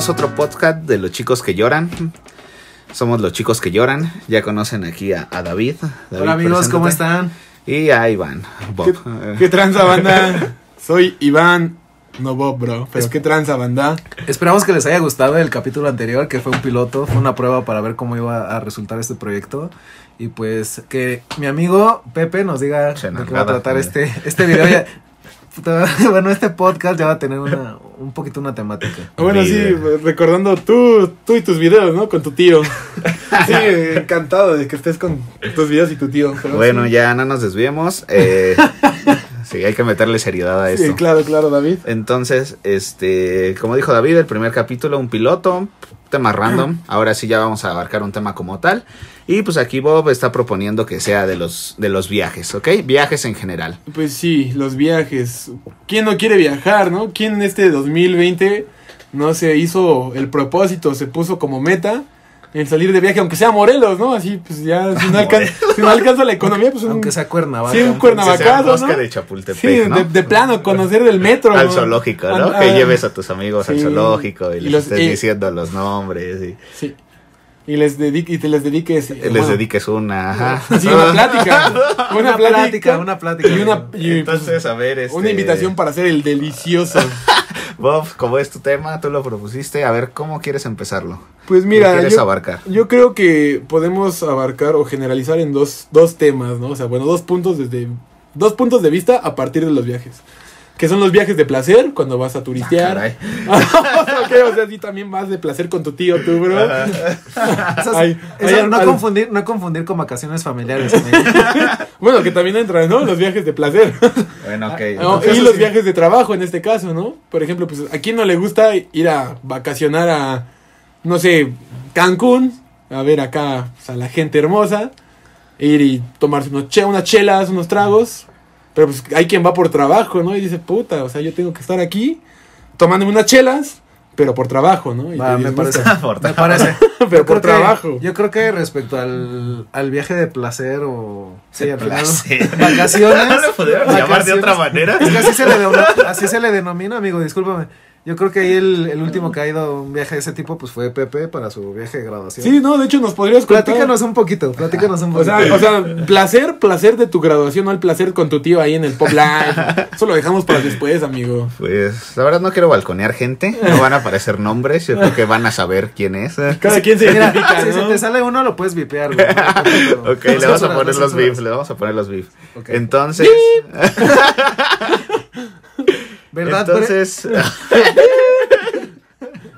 bienvenidos a otro podcast de los chicos que lloran. Somos los chicos que lloran. Ya conocen aquí a, a David. David, Hola amigos, ¿cómo están? Y a Iván, Bob. ¿Qué, qué tranza, banda? Soy Iván, no Bob, bro. Pero qué tranza, banda. Esperamos que les haya gustado el capítulo anterior, que fue un piloto, fue una prueba para ver cómo iba a resultar este proyecto. Y pues que mi amigo Pepe nos diga de qué va a tratar este, este video. Ya- bueno, este podcast ya va a tener una, un poquito una temática. Bueno, sí, recordando tú, tú y tus videos, ¿no? Con tu tío. Sí, encantado de que estés con tus videos y tu tío. Bueno, sí. ya no nos desviemos. eh, sí, hay que meterle seriedad a esto. Sí, claro, claro, David. Entonces, este, como dijo David, el primer capítulo, un piloto, tema random. Ahora sí ya vamos a abarcar un tema como tal. Y pues aquí Bob está proponiendo que sea de los, de los viajes, ¿ok? Viajes en general. Pues sí, los viajes. ¿Quién no quiere viajar, no? ¿Quién en este 2020 no se hizo el propósito, se puso como meta el salir de viaje, aunque sea Morelos, ¿no? Así, pues ya, si no, alcanza, si no alcanza la economía, pues un, Aunque sea Cuernavaca. Sí, un Cuernavaca. Que sea el Navajazo, bosque ¿no? de Chapultepec, Sí, ¿no? de, de plano, conocer del metro. Al zoológico, ¿no? Que lleves a tus amigos al zoológico y, Y les los- estés y- diciendo los nombres y, Sí. Y les dedique, y te les dediques. les bueno, dediques una. Ajá. Sí, una plática. Una, plática. plática, una plática. Y una, y, Entonces, a ver, este... una invitación para hacer el delicioso. Bob, como es tu tema, tú lo propusiste, a ver, ¿cómo quieres empezarlo? Pues ¿Qué mira, quieres yo, abarcar? yo creo que podemos abarcar o generalizar en dos, dos temas, ¿no? O sea, bueno, dos puntos desde dos puntos de vista a partir de los viajes. Que son los viajes de placer, cuando vas a turistear. Caray. O sea, sí también vas de placer con tu tío, tú, bro. Ay, no, al- confundir, no confundir con vacaciones familiares. Bueno, que también entran, ¿no? Los viajes de placer. Bueno, ok. No, entonces- y los viajes de trabajo en este caso, ¿no? Por ejemplo, pues a quién no le gusta ir a vacacionar a, no sé, Cancún, a ver acá pues, a la gente hermosa, ir y tomarse unos che- unas chelas, unos tragos, pero pues hay quien va por trabajo, ¿no? Y dice, puta, o sea, yo tengo que estar aquí tomándome unas chelas, pero por trabajo, ¿no? Y Va, me parece. Me parece. Pero Yo por que- trabajo. yo creo que respecto al, al viaje de placer o. Sí, final. Placer. Vacaciones. ¿No lo llamar de otra manera? Es que así se le, denomina, así se le denomina, amigo, discúlpame. Yo creo que ahí el, el último que ha ido a un viaje de ese tipo pues fue Pepe para su viaje de graduación. Sí, no, de hecho nos podrías contar. Platícanos un poquito, platícanos un O poquito. sea, o sea, placer, placer de tu graduación, no el placer con tu tío ahí en el pop live. Eso lo dejamos para después, amigo. Pues, la verdad no quiero balconear gente, no van a aparecer nombres, yo creo que van a saber quién es. Cada quien se Mira, identifica, si ¿no? se te sale uno lo puedes vipear, güey. Ok, le vamos a poner los beef, le vamos a poner los beef. Ok. Entonces, ¿Verdad? entonces,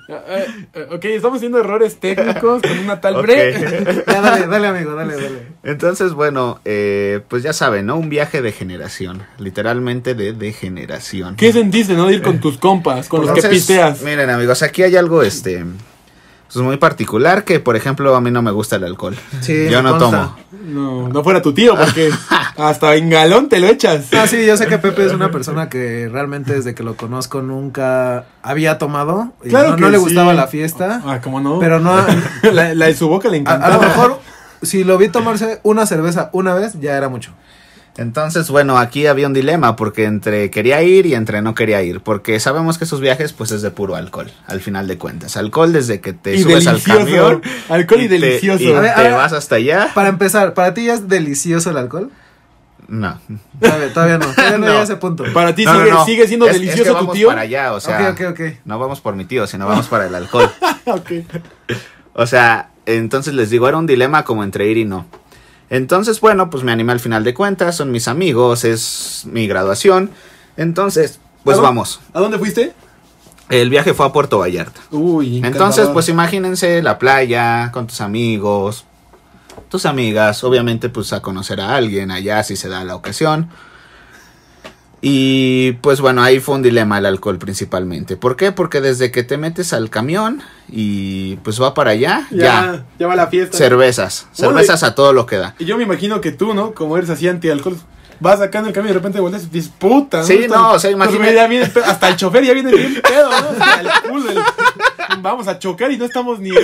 Eh, eh, ok, estamos haciendo errores técnicos con una tal Ok. bre. Bre- Ya, dale, dale, amigo, dale, dale. entonces, bueno, eh, pues ya saben, ¿no? Un viaje de generación, literalmente de degeneración. ¿Qué sentiste, no? De ir con tus compas, con los que pisteas. Miren, amigos, aquí hay algo, este, pues muy particular que, por ejemplo, a mí no me gusta el alcohol. Sí, Yo no consta. tomo. No, no fuera tu tío, porque hasta en galón te lo echas. Ah, sí, yo sé que Pepe es una persona que realmente desde que lo conozco nunca había tomado. y Claro no, que no le sí. gustaba la fiesta. Ah, ¿cómo no? Pero no. la, la de su boca le encantaba. a lo mejor, si lo vi tomarse una cerveza una vez, ya era mucho. Entonces, bueno, aquí había un dilema porque entre quería ir y entre no quería ir, porque sabemos que esos viajes pues es de puro alcohol, al final de cuentas. Alcohol desde que te Y subes delicioso. al camión. Alcohol y delicioso. y A ver, a te ver. vas hasta allá. Para empezar, ¿para ti ya es delicioso el alcohol? No. Todavía, todavía no. Todavía no, No. llega a ese punto. Para ti No, sigue, no. sigue siendo Es- es que delicioso tu vamos tío. para allá, o sea, ok, ok, ok. no vamos por mi tío, sino vamos para el alcohol. O sea, entonces les digo, era un dilema como entre ir y no. Entonces, bueno, pues me animé al final de cuentas, son mis amigos, es mi graduación. Entonces, pues ¿A dónde- vamos. ¿A dónde fuiste? El viaje fue a Puerto Vallarta. Uy, Entonces, encantador. pues imagínense la playa con tus amigos, tus amigas, obviamente pues a conocer a alguien allá si se da la ocasión. Y pues bueno, ahí fue un dilema el alcohol principalmente. ¿Por qué? Porque desde que te metes al camión y pues va para allá, ya, ya, ya va la fiesta. cervezas, Bueno, cervezas a todo lo que da. Y yo me imagino que tú, ¿no? Como eres así anti-alcohol, vas acá en el camión y de repente volteas y dices, puta, ¿no? Sí, no, o sea, hasta- imagínate- el chofer ya viene bien pedo, ¿no? El culo, el- vamos a chocar y no estamos ni, en-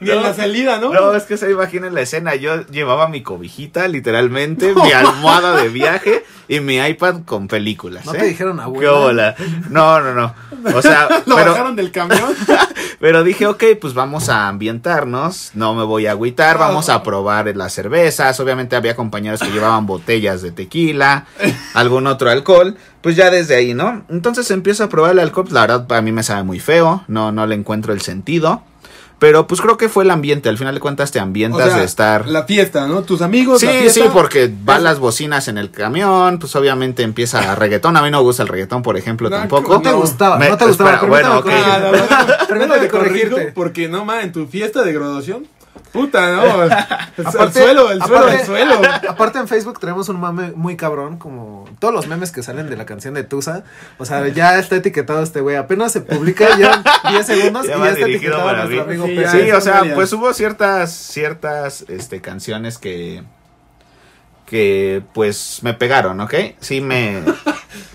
ni en la salida, ¿no? No, es que se imaginen la escena. Yo llevaba mi cobijita, literalmente, mi almohada de viaje y mi iPad con películas. ¿No ¿eh? te dijeron ¿Qué abuela? bola? No, no, no. O sea, Lo pero, bajaron del camión. pero dije, ok, pues vamos a ambientarnos. No me voy a agüitar. Vamos a probar las cervezas. Obviamente había compañeros que llevaban botellas de tequila, algún otro alcohol. Pues ya desde ahí, ¿no? Entonces empiezo a probar el alcohol. La verdad, a mí me sabe muy feo. No, no le encuentro el sentido. Pero pues creo que fue el ambiente. Al final de cuentas te O ambientas sea, de estar. La fiesta, ¿no? Tus amigos, la Sí, fiesta. sí, porque van las bocinas en el camión, pues obviamente empieza reggaetón. A mí no me gusta el reggaetón, por ejemplo, No, tampoco. No te gustaba, Me- no te gustaba. espera, bueno, permíteme ok. La corrijo, corregirte. Porque no, ma, en tu fiesta de graduación, puta, no. El, el Aparte- suelo, el suelo, aparte- el suelo. Aparte en Facebook tenemos un mame muy cabrón, como todos los memes que salen de la canción de Tusa. O sea, ya está etiquetado este güey. Apenas se publica ya 10 segundos Ya y ya está etiquetado para nuestro mí. amigo Sí, Sí, o sea, pues hubo ciertas, ciertas, este, canciones que, que, pues, me pegaron, ¿ok? Sí, me...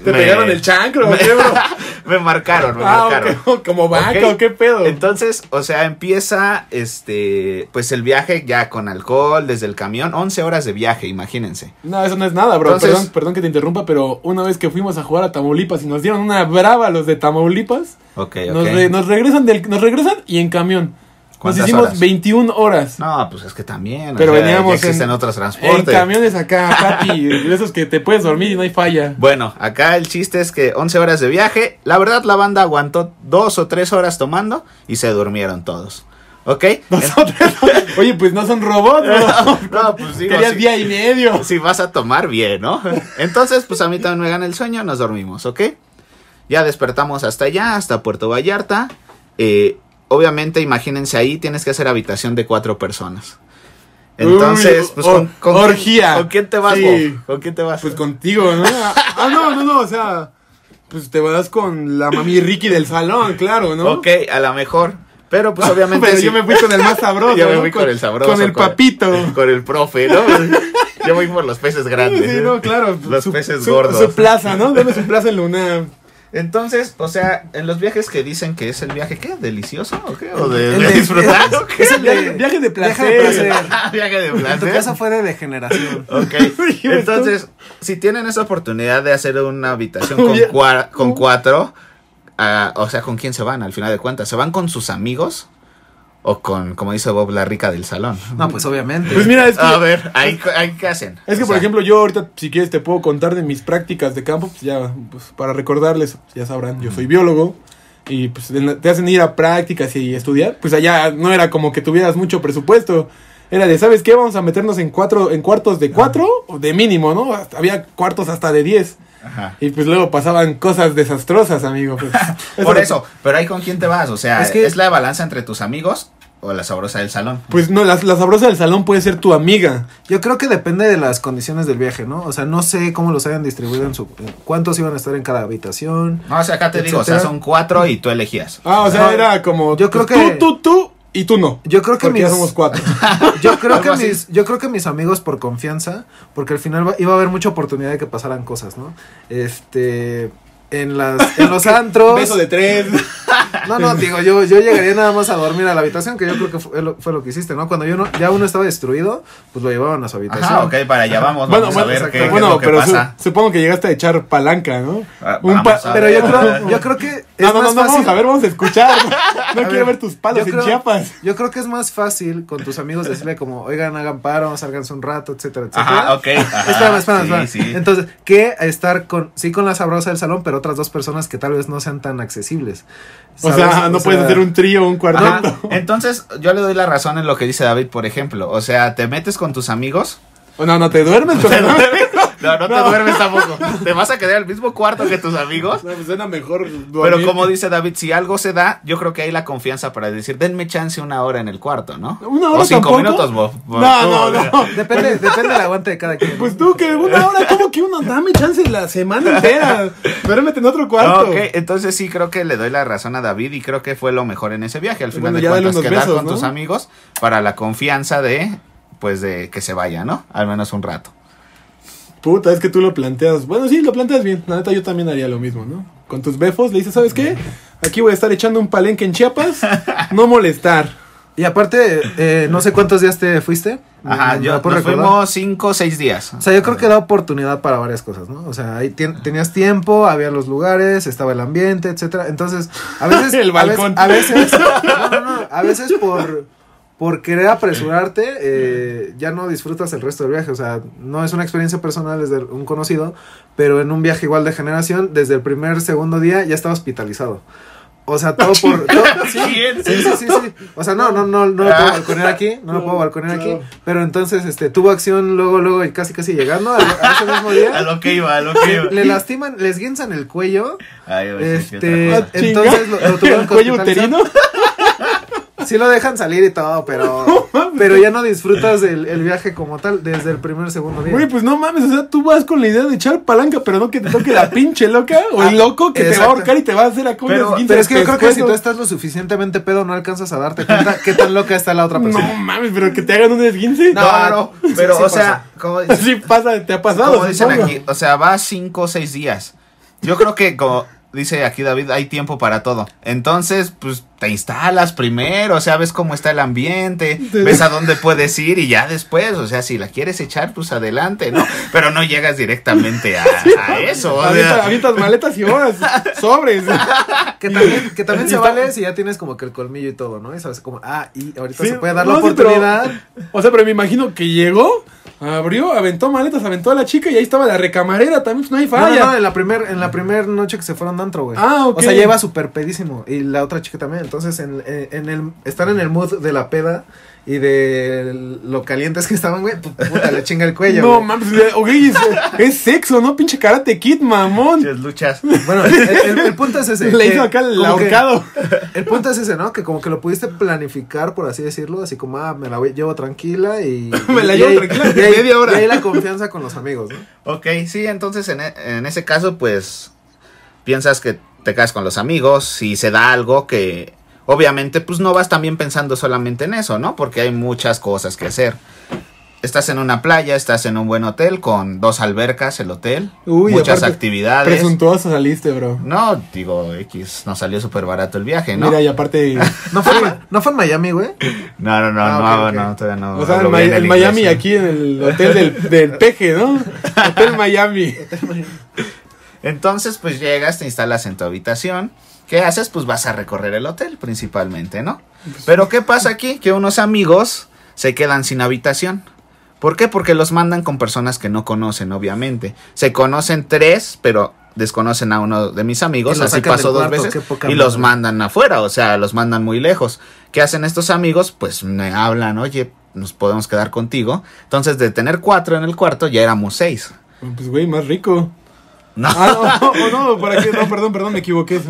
Te me- pegaron el chancro, me, me marcaron, me Ah, marcaron. como vaca, Ok. ¿o qué pedo? Entonces, o sea, empieza, este, pues el viaje ya con alcohol desde el camión, 11 horas de viaje, imagínense. No, eso no es nada, bro. Entonces- perdón, perdón que te interrumpa, pero una vez que fuimos a jugar a Tamaulipas y nos dieron una brava los de Tamaulipas, Ok, ok. nos, re- nos regresan del, nos regresan y en camión. Nos ¿Cuántas hicimos horas? 21 horas. No, pues es que también. Pero o sea, veníamos ya existen en- otros En transportes. camiones acá, papi, de esos que te puedes dormir y no hay falla. Bueno, acá el chiste es que 11 horas de viaje. La verdad, la banda aguantó dos o tres horas tomando y se durmieron todos. ¿Ok? Nosotros, oye, pues no son robots, bro. no, pues digo, Querías si, día y medio. si vas a tomar bien, ¿no? Entonces, pues a mí también me gana el sueño, nos dormimos, ¿ok? Ya despertamos hasta allá, hasta Puerto Vallarta. Eh, obviamente, imagínense ahí, tienes que hacer habitación de cuatro personas. Entonces, Uy, pues or- con, con orgía. ¿con quién te vas, Sí. ¿Con quién te vas? Pues contigo, ¿no? Ah, no, no, no, o sea, pues te vas con la mami Ricky del salón, claro, ¿no? Ok, a lo mejor. Pero pues obviamente. Pero sí. yo me fui con el más sabroso. Yo me ¿no? fui con el sabroso, Con el con- papito. Con el profe, ¿no? Yo voy por los peces grandes. Sí, no, claro. Los su, peces su- gordos. Su plaza, ¿no? Dame su plaza en Luna. Entonces, o sea, en los viajes que dicen que es el viaje, ¿qué? ¿Delicioso o qué? ¿O de, disfrutar es- o qué? es el Viaje, de- viaje de viaje placer. de placer. viaje de En tu placer. caso fue de degeneración. Ok, entonces, si tienen esa oportunidad de hacer una habitación con, cua- con cuatro, ah, o sea, ¿con quién se van al final de cuentas? ¿Se van con sus amigos o con, como dice Bob, la rica del salón? No, pues obviamente. Pues mira, es que, A ver, ¿ahí, ahí qué hacen? es que O por sea, ejemplo, yo ahorita, si quieres, te puedo contar de mis prácticas de campo. Pues ya, pues para recordarles, ya sabrán, yo soy biólogo. Y pues te hacen ir a prácticas y estudiar. Pues allá no era como que tuvieras mucho presupuesto. Era de, ¿sabes qué? Vamos a meternos en cuatro, en cuartos de cuatro, o de mínimo, ¿no? Hasta- había cuartos hasta de diez. Ajá. Y pues luego pasaban cosas desastrosas, amigo. pues. Por eso, pero ahí con quién te vas, o sea, Es ¿es, que- la balanza entre tus amigos o la sabrosa del salón? Pues no, la, la sabrosa del salón puede ser tu amiga. Yo creo que depende de las condiciones del viaje, ¿no? O sea, no sé cómo los hayan distribuido en su... cuántos iban a estar en cada habitación. No, o sea, acá te digo, o sea, son cuatro y tú elegías. Ah, o sea, No, era como. yo creo pues, que- Tú, tú, tú y tú no. Yo creo que Porque ya mis... somos cuatro. Yo creo que mis, yo creo que mis amigos por confianza, porque al final iba a haber mucha oportunidad de que pasaran cosas, ¿no? Este, en las, en los antros. Beso de tres. No, no, digo, yo, yo llegaría nada más a dormir a la habitación, que yo creo que fue lo, fue lo que hiciste, ¿no? Cuando yo no, ya uno estaba destruido, pues lo llevaban a su habitación. Ajá, ok, para allá vamos, Bueno, vamos bueno, a ver exacto. qué, qué es bueno, lo que pero su- pasa. supongo que llegaste a echar palanca, ¿no? Ah, Un pa- Pero yo creo, yo creo que es No, no, más no, no, fácil. vamos a ver, vamos a escuchar. No quiero ver, ver tus palos en creo- Chiapas. Yo creo que es más fácil con tus amigos decirle como, oigan, hagan paro, sálganse un rato, etcétera, etcétera. Ajá, ok. ajá, Espérame, espérame, sí, espérame. sí. Entonces, que estar con, sí con la sabrosa del salón, pero otras dos personas que tal vez no sean tan accesibles. O sea, no O puedes sea, hacer un trío un Ajá, cuarteto. Entonces, yo le doy la razón en lo que dice David, por ejemplo. O sea, te metes con tus amigos. No, no te duermes con el No, no te duermes tampoco. Te vas a quedar al mismo cuarto que tus amigos. No, pues suena mejor Pero dormir como que- dice David, si algo se da, yo creo que hay la confianza para decir, denme chance una hora en el cuarto, ¿no? ¿Una hora o cinco tampoco? minutos, Bob. No, no, no. Depende, depende del aguante de cada quien. Pues tú, que una hora, como que uno, dame chance la semana entera. Duérmete en otro cuarto. Ok, entonces sí creo que le doy la razón a David y creo que fue lo mejor en ese viaje. Al final Bueno, de cuentas, quedar besos, con ¿no? tus amigos para la confianza de, pues, de que se vaya, ¿no? Al menos un rato. Puta, es que tú lo planteas. Bueno, sí, lo planteas bien. La neta, yo también haría lo mismo, ¿no? Con tus befos le dices, ¿sabes qué? Aquí voy a estar echando un palenque en Chiapas. No molestar. Y aparte, eh, no sé cuántos días te fuiste. Ajá, ¿Me yo, nos recordar? fuimos cinco o seis días. O sea, yo creo que da oportunidad para varias cosas, ¿no? O sea, ahí tenías tiempo, había los lugares, estaba el ambiente, etcétera. Entonces, a veces, El a veces- balcón. a veces, no, no, no, a veces por por querer apresurarte, eh, ya no disfrutas el resto del viaje. O sea, no es una experiencia personal desde un conocido, pero en un viaje igual de generación, desde el primer, segundo día ya estaba hospitalizado. O sea, todo por... todo- sí, sí, sí, sí, sí. O sea, no, no, no, no lo puedo Ah. balconear aquí, no lo puedo balconear aquí. Pero entonces, este, tuvo acción luego, luego, y casi, casi llegando a, a ese mismo A día. lo que iba, a lo que iba. Le lastiman, les guinzan el cuello. Ay, a Este, entonces lo, lo tuvieron ¿El cuello uterino? Sí lo dejan salir y todo, pero, pero ya no disfrutas del el viaje como tal desde el primer, segundo día. Güey, pues no mames, o sea, tú vas con la idea de echar palanca, pero no que te toque la pinche loca o Ah, el loco que te va a exacto. ahorcar y te va a hacer acá Pero- unas guinzas Pero es que yo creo que si tú estás lo suficientemente pedo, no alcanzas a darte cuenta qué tan loca está la otra persona. No mames, pero que te hagan un esguince. No, no, no, pero, sí o sea, como, Así pasa, te ha pasado. como dicen aquí, o sea, va cinco o seis días. Yo creo que, como dice aquí David, hay tiempo para todo. Entonces, pues, te instalas primero, o sea, ves cómo está el ambiente, ves a dónde puedes ir y ya después, o sea, si la quieres echar, pues adelante, ¿no? Pero no llegas directamente a, a eso. o sea. Avienta- avientas maletas y horas, sobres. Que también, que también se vale si ya tienes como que el colmillo y todo, ¿no? Y sabes como, ah, y ahorita Sí, se puede dar no, la sí, pero- oportunidad. O sea, pero me imagino que llegó, abrió, aventó maletas, aventó a la chica y ahí estaba la recamarera también, pues no hay No, no, falla. no, en la primer, en la primer noche que se fueron de antro, güey. Ah, ok. O sea, lleva súper pedísimo. Y la otra chica también. Entonces, en, en, en el, estar en el mood de la peda y de lo calientes que estaban, güey, pu- puta, le chinga el cuello. no mames, ok, es, es sexo, ¿no? Pinche karate kid, mamón. Muchas luchas. Bueno, el, el- el punto es ese. Le hizo acá el ahorcado. El punto es ese, ¿no? Que como que lo pudiste planificar, por así decirlo, así como, ah, me la voy- llevo tranquila y... Me la y llevo tranquila y media hora. Y ahí la confianza con los amigos, ¿no? Ok, sí, entonces en, e- en ese caso, pues piensas que te quedas con los amigos, si se da algo que obviamente pues no vas también pensando solamente en eso, ¿no? Porque hay muchas cosas que hacer. Estás en una playa, estás en un buen hotel con dos albercas, el hotel, Uy, muchas actividades. Presuntuoso saliste, bro. No, digo, X, nos salió súper barato el viaje, ¿no? Mira, y aparte. ¿No fue, ¿no fue en Miami, güey? No, no, no, Ah, no, no, todavía no. o sea, en, el Miami, inglés. aquí en el hotel del, del peje, ¿no? Hotel Miami. Entonces, pues llegas, te instalas en tu habitación. ¿Qué haces? Pues vas a recorrer el hotel principalmente, ¿no? Pero ¿qué pasa aquí? Que unos amigos se quedan sin habitación. ¿Por qué? Porque los mandan con personas que no conocen, obviamente. Se conocen tres, pero desconocen a uno de mis amigos. Así pasó dos cuarto, veces. Y los madre. mandan afuera, o sea, los mandan muy lejos. ¿Qué hacen estos amigos? Pues me hablan, oye, nos podemos quedar contigo. Entonces, de tener cuatro en el cuarto, ya éramos seis. Pues, güey, más rico. No. Ah, no, no, no, ¿para qué? No, perdón, perdón, me equivoqué.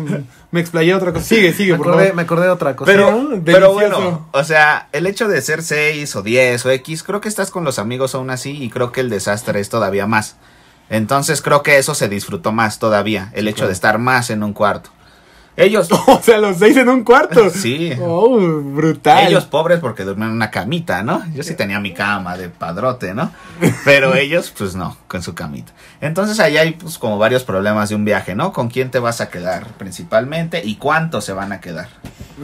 Me, explayé otra cosa. Sigue, sigue, Me por acordé, favor. me acordé de otra cosa. Pero, ¿no? pero Delicioso. bueno, o sea, el hecho de ser 6 o 10 o X, creo que estás con los amigos aún así y creo que el desastre es todavía más. Entonces creo que eso se disfrutó más todavía, el hecho de estar más en un cuarto. Ellos, O sea, los seis en un cuarto. sí, Oh, brutal. ellos pobres porque duermen en una camita, ¿no? Yo sí tenía mi cama de padrote, ¿no? Pero ellos, pues no, con su camita. Entonces ahí hay pues como varios problemas de un viaje, ¿no? ¿Con quién te vas a quedar principalmente y cuántos se van a quedar?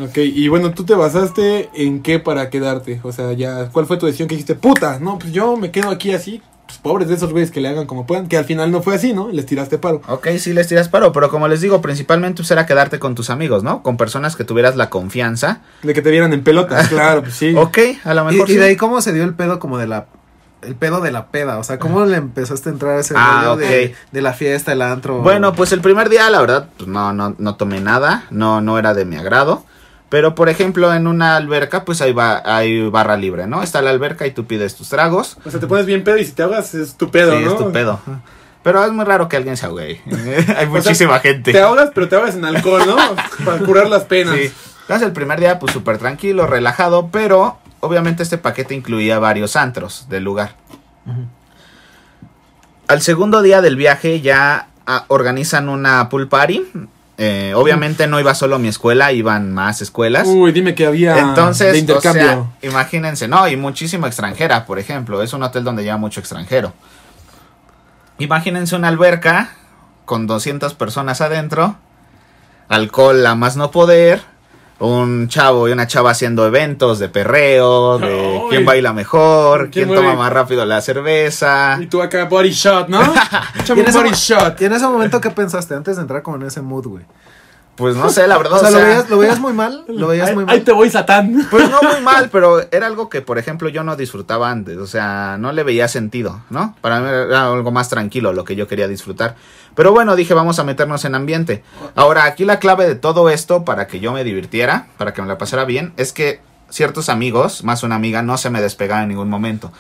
Ok, y bueno, tú te basaste en qué para quedarte. O sea, ya, ¿cuál fue tu decisión que dijiste? Puta, no, pues yo me quedo aquí así. Pues pobres de esos güeyes que le hagan como puedan. Que al final no fue así, ¿no? Les tiraste paro. Ok, sí les tiras paro, pero como les digo, principalmente pues era quedarte con tus amigos, ¿no? Con personas que tuvieras la confianza. De que te vieran en pelotas, claro, pues sí. Ok, a lo Y, mejor y sí. de ahí cómo se dio el pedo como de la... El pedo de la peda, o sea, ¿cómo le empezaste a entrar a ese Ah, rollo de, de la fiesta, el antro? Bueno, pues el primer día, la verdad, pues no, no, no tomé nada, no, no era de mi agrado. Pero, por ejemplo, en una alberca, pues hay, ba- hay barra libre, ¿no? Está la alberca y tú pides tus tragos. O sea, te pones bien pedo y si te ahogas es tu pedo, sí, ¿no? es tu pedo. Pero es muy raro que alguien se ahogue. ahí. hay O sea, muchísima gente. Te ahogas, pero te ahogas en alcohol, ¿no? Para curar las penas. Sí. Entonces el primer día pues súper tranquilo, relajado, pero obviamente este paquete incluía varios antros del lugar. Al segundo día del viaje ya ah, organizan una pool party. Eh, obviamente no iba solo mi escuela, iban más escuelas. Uy, dime que había Entonces, de intercambio. o sea, imagínense, no, y muchísima extranjera, por ejemplo. Es un hotel donde lleva mucho extranjero. Imagínense una alberca con 200 personas adentro, alcohol a más no poder, un chavo y una chava haciendo eventos de perreo, de quién baila mejor, ¿Quién quién, toma más rápido la cerveza. Y tú acá, body shot, ¿no? Y Échame en, un ese, body shot. y en ese momento, ¿qué pensaste? Antes de entrar como en ese mood, güey. Pues no sé, la verdad, O sea, o ¿lo, veías, ¿lo veías muy mal? ¿Lo veías Ahí, muy ahí mal? te voy, Satán. Pues no muy mal, pero era algo que, por ejemplo, yo no disfrutaba antes. O sea, no le veía sentido, ¿no? Para mí era algo más tranquilo lo que yo quería disfrutar. Pero bueno, dije, vamos a meternos en ambiente. Ahora, aquí la clave de todo esto, para que yo me divirtiera, para que me la pasara bien, es que ciertos amigos, más una amiga, no se me despegaban en ningún momento.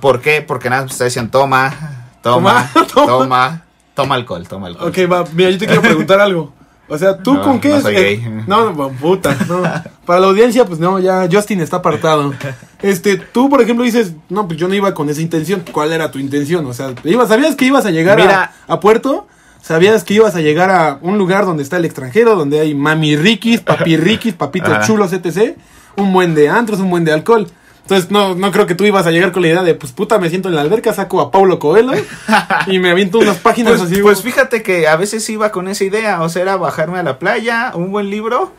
¿Por qué? Porque nada, te decían, toma, toma, Toma, toma, toma. toma, alcohol, toma alcohol. Ok, va, mira, yo te quiero preguntar algo. O sea, ¿tú No, con qué no eh. No, no, puta, no. Para la audiencia, pues no, ya Justin está apartado. Este, tú, por ejemplo, dices, no, pues yo no iba con esa intención. ¿Cuál era tu intención? O sea, ibas, ¿sabías que ibas a llegar a- Mira. a, Puerto? ¿Sabías que ibas a llegar a un lugar donde está el extranjero, donde hay mami riquis, papi riquis, papitos chulos, etc? Un buen de antros, un buen de alcohol. Entonces, no, no creo que tú ibas a llegar con la idea de, pues puta, me siento en la alberca, saco a Paulo Coelho y me aviento unas páginas Pues, así. pues fíjate que a veces iba con esa idea, o sea, era bajarme a la playa, un buen libro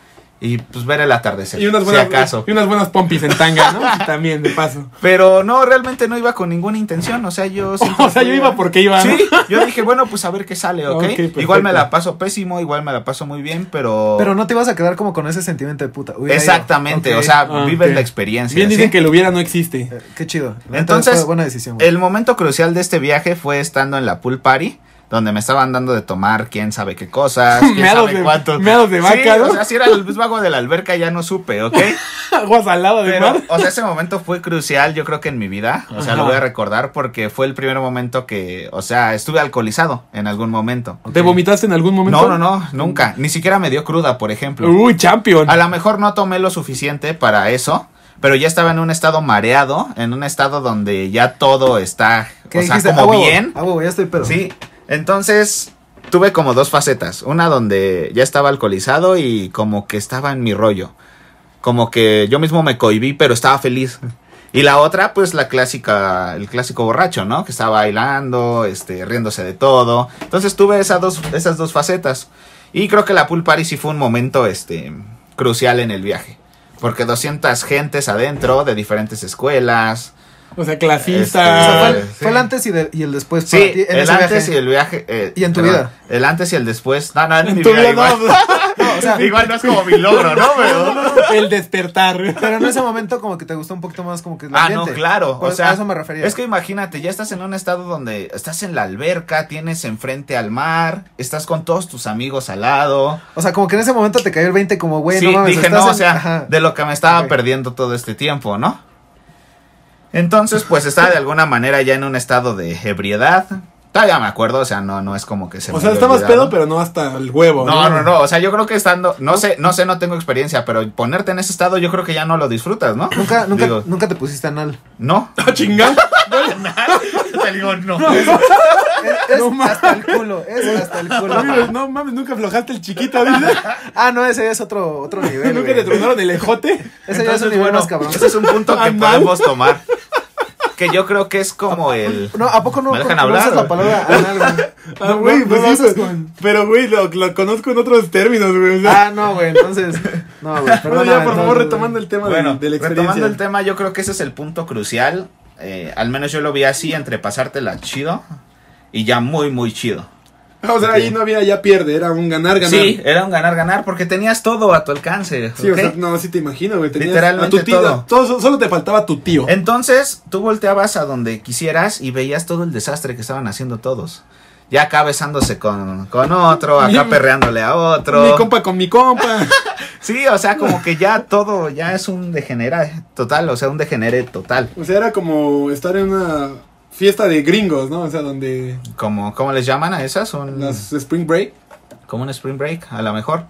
y pues ver el atardecer. Y unas si buenas, acaso. y unas buenas pompis en tanga, ¿no? Sí, también, de paso. Pero no, realmente no iba con ninguna intención, o sea, yo... O sea, yo iba porque iba, ¿no? Sí, yo dije, bueno, pues a ver qué sale, ¿ok? Ok, perfecto. igual me la paso pésimo, igual me la paso muy bien, pero... Pero no te ibas a quedar como con ese sentimiento de puta. Exactamente, o sea, Ah, vives la experiencia. Bien dicen que lo hubiera no existe. Eh, qué chido. Entonces, fue buena decisión. güey. El momento crucial de este viaje fue estando en la pool party, donde me estaban dando de tomar quién sabe qué cosas, quién Meados sabe de- cuántos. meados de vaca, Sí, ¿no? o sea, si era el agua de la alberca ya no supe, ¿ok? Aguas al lado de Pero, mar. o sea, ese momento fue crucial, yo creo que en mi vida. O sea, Ajá. lo voy a recordar porque fue el primer momento que, o sea, estuve alcoholizado en algún momento. ¿Te vomitaste en algún momento? No, no, no, nunca. Ni siquiera me dio cruda, por ejemplo. Uy, champion. A lo mejor no tomé lo suficiente para eso, pero ya estaba en un estado mareado, en un estado donde ya todo está, ¿Qué o sea, dijiste? como Ah, bien. Ah, huevo, ya estoy pedo. Sí, entonces tuve como dos facetas. Una donde ya estaba alcoholizado y como que estaba en mi rollo. Como que yo mismo me cohibí, pero estaba feliz. Y la otra, pues la clásica, el clásico borracho, ¿no? Que estaba bailando, este, riéndose de todo. Entonces tuve esas dos, esas dos facetas. Y creo que la pool party sí fue un momento, este, crucial en el viaje. Porque 200 gentes adentro de diferentes escuelas. O sea, O sea, clasista. fue, el, sí. fue el antes y, de- y el después para Sí, ti en el ese antes viaje. y el viaje. eh, ¿Y en tu perdón, vida? El antes y el después. No, no, en, En mi tu vida, vida igual. no. No, o sea, igual no es como mi logro, ¿no? Pero- El despertar. pero en ese momento como que te gustó un poquito más como que el Ah, no, claro. O sea, a eso me refería. Es que imagínate, ya estás en un estado donde estás en la alberca, tienes enfrente al mar, estás con todos tus amigos al lado. O sea, como que en ese momento te cayó el 20 como, güey, sí, no mames, dije, estás no, o sea, ajá. de lo que me estaba perdiendo todo este tiempo, ¿no? Entonces, pues estaba de alguna manera ya en un estado de ebriedad. Todavía me acuerdo, o sea, no, no es como que se O me sea, haya estabas olvidado. pedo, pero no hasta el huevo. No, no, no, o sea, yo creo que estando, no sé, no sé, no tengo experiencia, pero ponerte en ese estado yo creo que ya no lo disfrutas, ¿no? Nunca, nunca, Digo, nunca te pusiste anal. no. Ah, chingada. Te digo, no. Es, es No mames. hasta el culo, es hasta el culo. No mames, nunca aflojaste el chiquito, dice. Ah, no, ese es otro, otro nivel. Nunca güey. te tronaron el ejote. Ese ya es un nivel bueno, más cabrón. ese es un punto que Anal. podemos tomar. Que yo creo que es como el. No, ¿a poco no, ¿Me dejan hablar, usas la palabra? Ah, No, güey, no, pues no pero- con- Pero, güey, lo, lo conozco en otros términos, güey. O sea, Ah, no, güey, entonces. No, güey, bueno, ya, por favor, retomando el tema de- Bueno, de, la experiencia. retomando el tema, yo creo que ese es el punto crucial. Eh, al menos yo lo vi así, entre pasártela chido y ya muy, muy chido. Ah, o sea, ahí no había ya pierde, era un ganar, ganar. Sí, era un ganar-ganar porque tenías todo a tu alcance. Sí, o sea, no, sí te imagino, güey. tenías Literalmente a tu tío, todo. todo- Solo te faltaba tu tío. Entonces, tú volteabas a donde quisieras y veías todo el desastre que estaban haciendo todos. Ya acá besándose con, con otro, acá Mi- perreándole a otro. Mi compa con mi compa. Sí, o sea, como que ya todo, ya es un degenera total, o sea, un degenere total. O sea, era como estar en una fiesta de gringos, ¿no? O sea, donde Como, ¿Cómo les llaman a esas? Un, las Spring Break. Como un spring break, a lo mejor.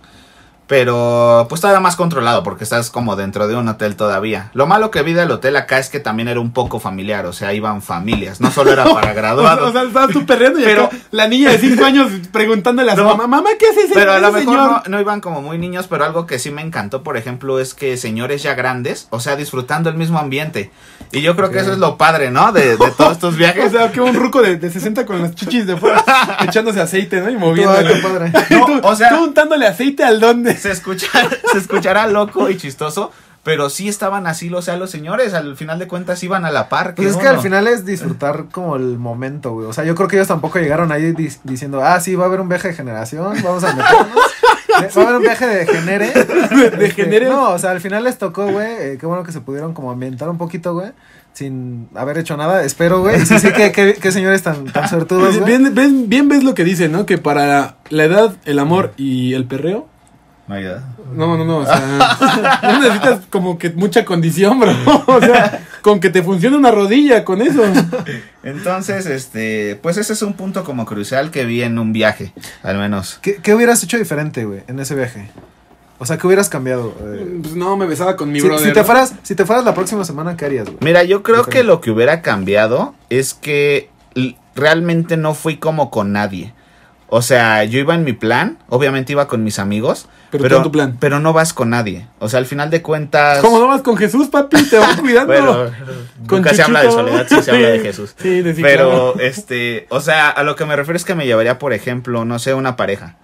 Pero pues todavía más controlado porque estás como dentro de un hotel todavía. Lo malo que vi del hotel acá es que también era un poco familiar, o sea, iban familias, no solo era para graduados. o sea, estabas tú perreando y Pero- acá la niña de 5 años preguntándole a su No. mamá, mamá, ¿qué hace ese, Pero a lo mejor no, no iban como muy niños, pero algo que sí me encantó, por ejemplo, es que señores ya grandes, o sea, disfrutando el mismo ambiente. Y yo creo que eso es lo padre, ¿no? De, de todos estos O viajes. sea, que un ruco de, de 60 con las chichis de fuera echándose aceite, ¿no? Y padre. Tú, No, o sea- tú untándole aceite al donde. se, escucha, se escuchará loco y chistoso, pero sí estaban así, o sea, los señores al final de cuentas iban a la par. Pues es que al final es disfrutar como el momento, güey. O sea, yo creo que ellos tampoco llegaron ahí di- diciendo, ah, sí, va a haber un viaje de generación, vamos a meternos. Va a haber un viaje de genere. De Este, genere. No, o sea, al final les tocó, güey. eh, qué bueno que se pudieron como ambientar un poquito, güey. Sin haber hecho nada, espero, güey. Sí, sí, que señores tan, tan suertudos, güey. Bien, ves, bien ves lo que dice, ¿no? Que para la edad, el amor y el perreo. No hay edad. No, no, no. O sea, no necesitas como que mucha condición, bro. O sea, con que te funcione una rodilla con eso. Entonces, este, pues ese es un punto como crucial que vi en un viaje, al menos. ¿Qué, qué hubieras hecho diferente, güey, en ese viaje? O sea, ¿qué hubieras cambiado? eh? Pues no, me besaba con mi si, brother. si te fueras, si te fueras la próxima semana, ¿qué harías, güey? Mira, yo creo Diferente. que lo que hubiera cambiado es que realmente no fui como con nadie. O sea, yo iba en mi plan, obviamente iba con mis amigos, Pero tú en tu plan. pero no vas con nadie. O sea, al final de cuentas... ¿Cómo no vas con Jesús, papi? Te vas cuidando. Bueno, Con nunca se habla de soledad, sí se habla de Jesús. Sí, de sí, Pero, claro. este, o sea, a lo que me refiero es que me llevaría, por ejemplo, no sé, una pareja.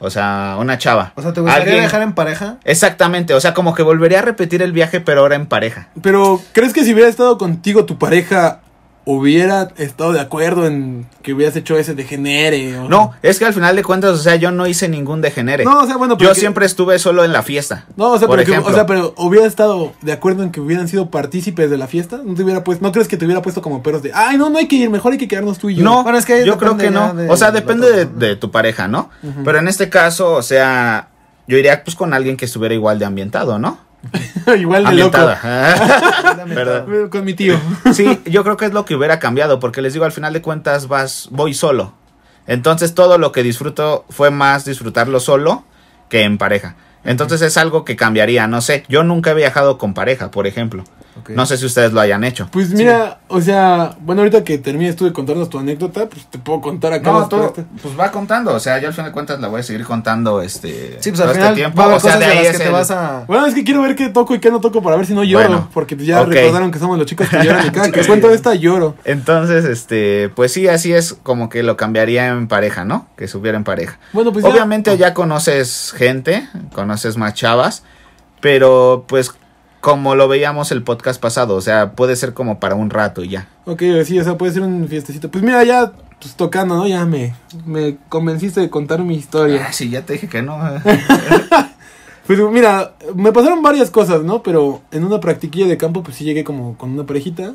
O sea, una chava. O sea, ¿te gustaría Alguien- viajar en pareja? Exactamente, o sea, como que volvería a repetir el viaje, pero ahora en pareja. Pero, ¿crees que si hubiera estado contigo tu pareja, hubiera estado de acuerdo en que hubieras hecho ese degenere? O... No, es que al final de cuentas, o sea, yo no hice ningún degenere. No, o sea, bueno, pero yo que- siempre estuve solo en la fiesta. No, o sea, por pero que- ejemplo. o sea, pero hubiera estado de acuerdo en que hubieran sido partícipes de la fiesta. ¿No te hubiera puesto, no crees que te hubiera puesto como perros de, ay, no, no hay que ir, mejor hay que quedarnos tú y yo? No, Bueno, es que yo creo que no. de o sea, depende de, tu pareja, ¿no? Pero en este caso, o sea, yo iría pues con alguien que estuviera igual de ambientado, ¿no? Igual de loco. Con mi tío. Sí, yo creo que es lo que hubiera cambiado, porque les digo, al final de cuentas vas, voy solo. Entonces todo lo que disfruto fue más disfrutarlo solo que en pareja. Entonces es algo que cambiaría, no sé. Yo nunca he viajado con pareja, por ejemplo. No sé si ustedes lo hayan hecho. Pues mira, o sea, bueno, ahorita que termines tú de contarnos tu anécdota, pues te puedo contar acá. No, tú, pues va contando, o sea, yo al final de cuentas la voy a seguir contando este, Sí, pues todo al este final tiempo. va a haber o sea, cosas de de ahí las es que te vas a... Bueno, es que quiero ver qué toco y qué no toco para ver si no lloro. Bueno, porque ya recordaron que somos los chicos que lloran y cada que cuento esta lloro. Entonces, este, pues sí, así es como que lo cambiaría en pareja, ¿no? Que subiera en pareja. Bueno, pues ya- Obviamente ya conoces gente, conoces más chavas, pero pues como lo veíamos el podcast pasado, o sea, puede ser como para un rato y ya. Ok, sí, o sea, puede ser un fiestecito. Pues mira, ya pues, tocando, ¿no? Ya me, me convenciste de contar mi historia. Ah, sí, ya te dije que no. Pues mira, me pasaron varias cosas, ¿no? Pero en una practiquilla de campo, pues sí llegué como con una parejita.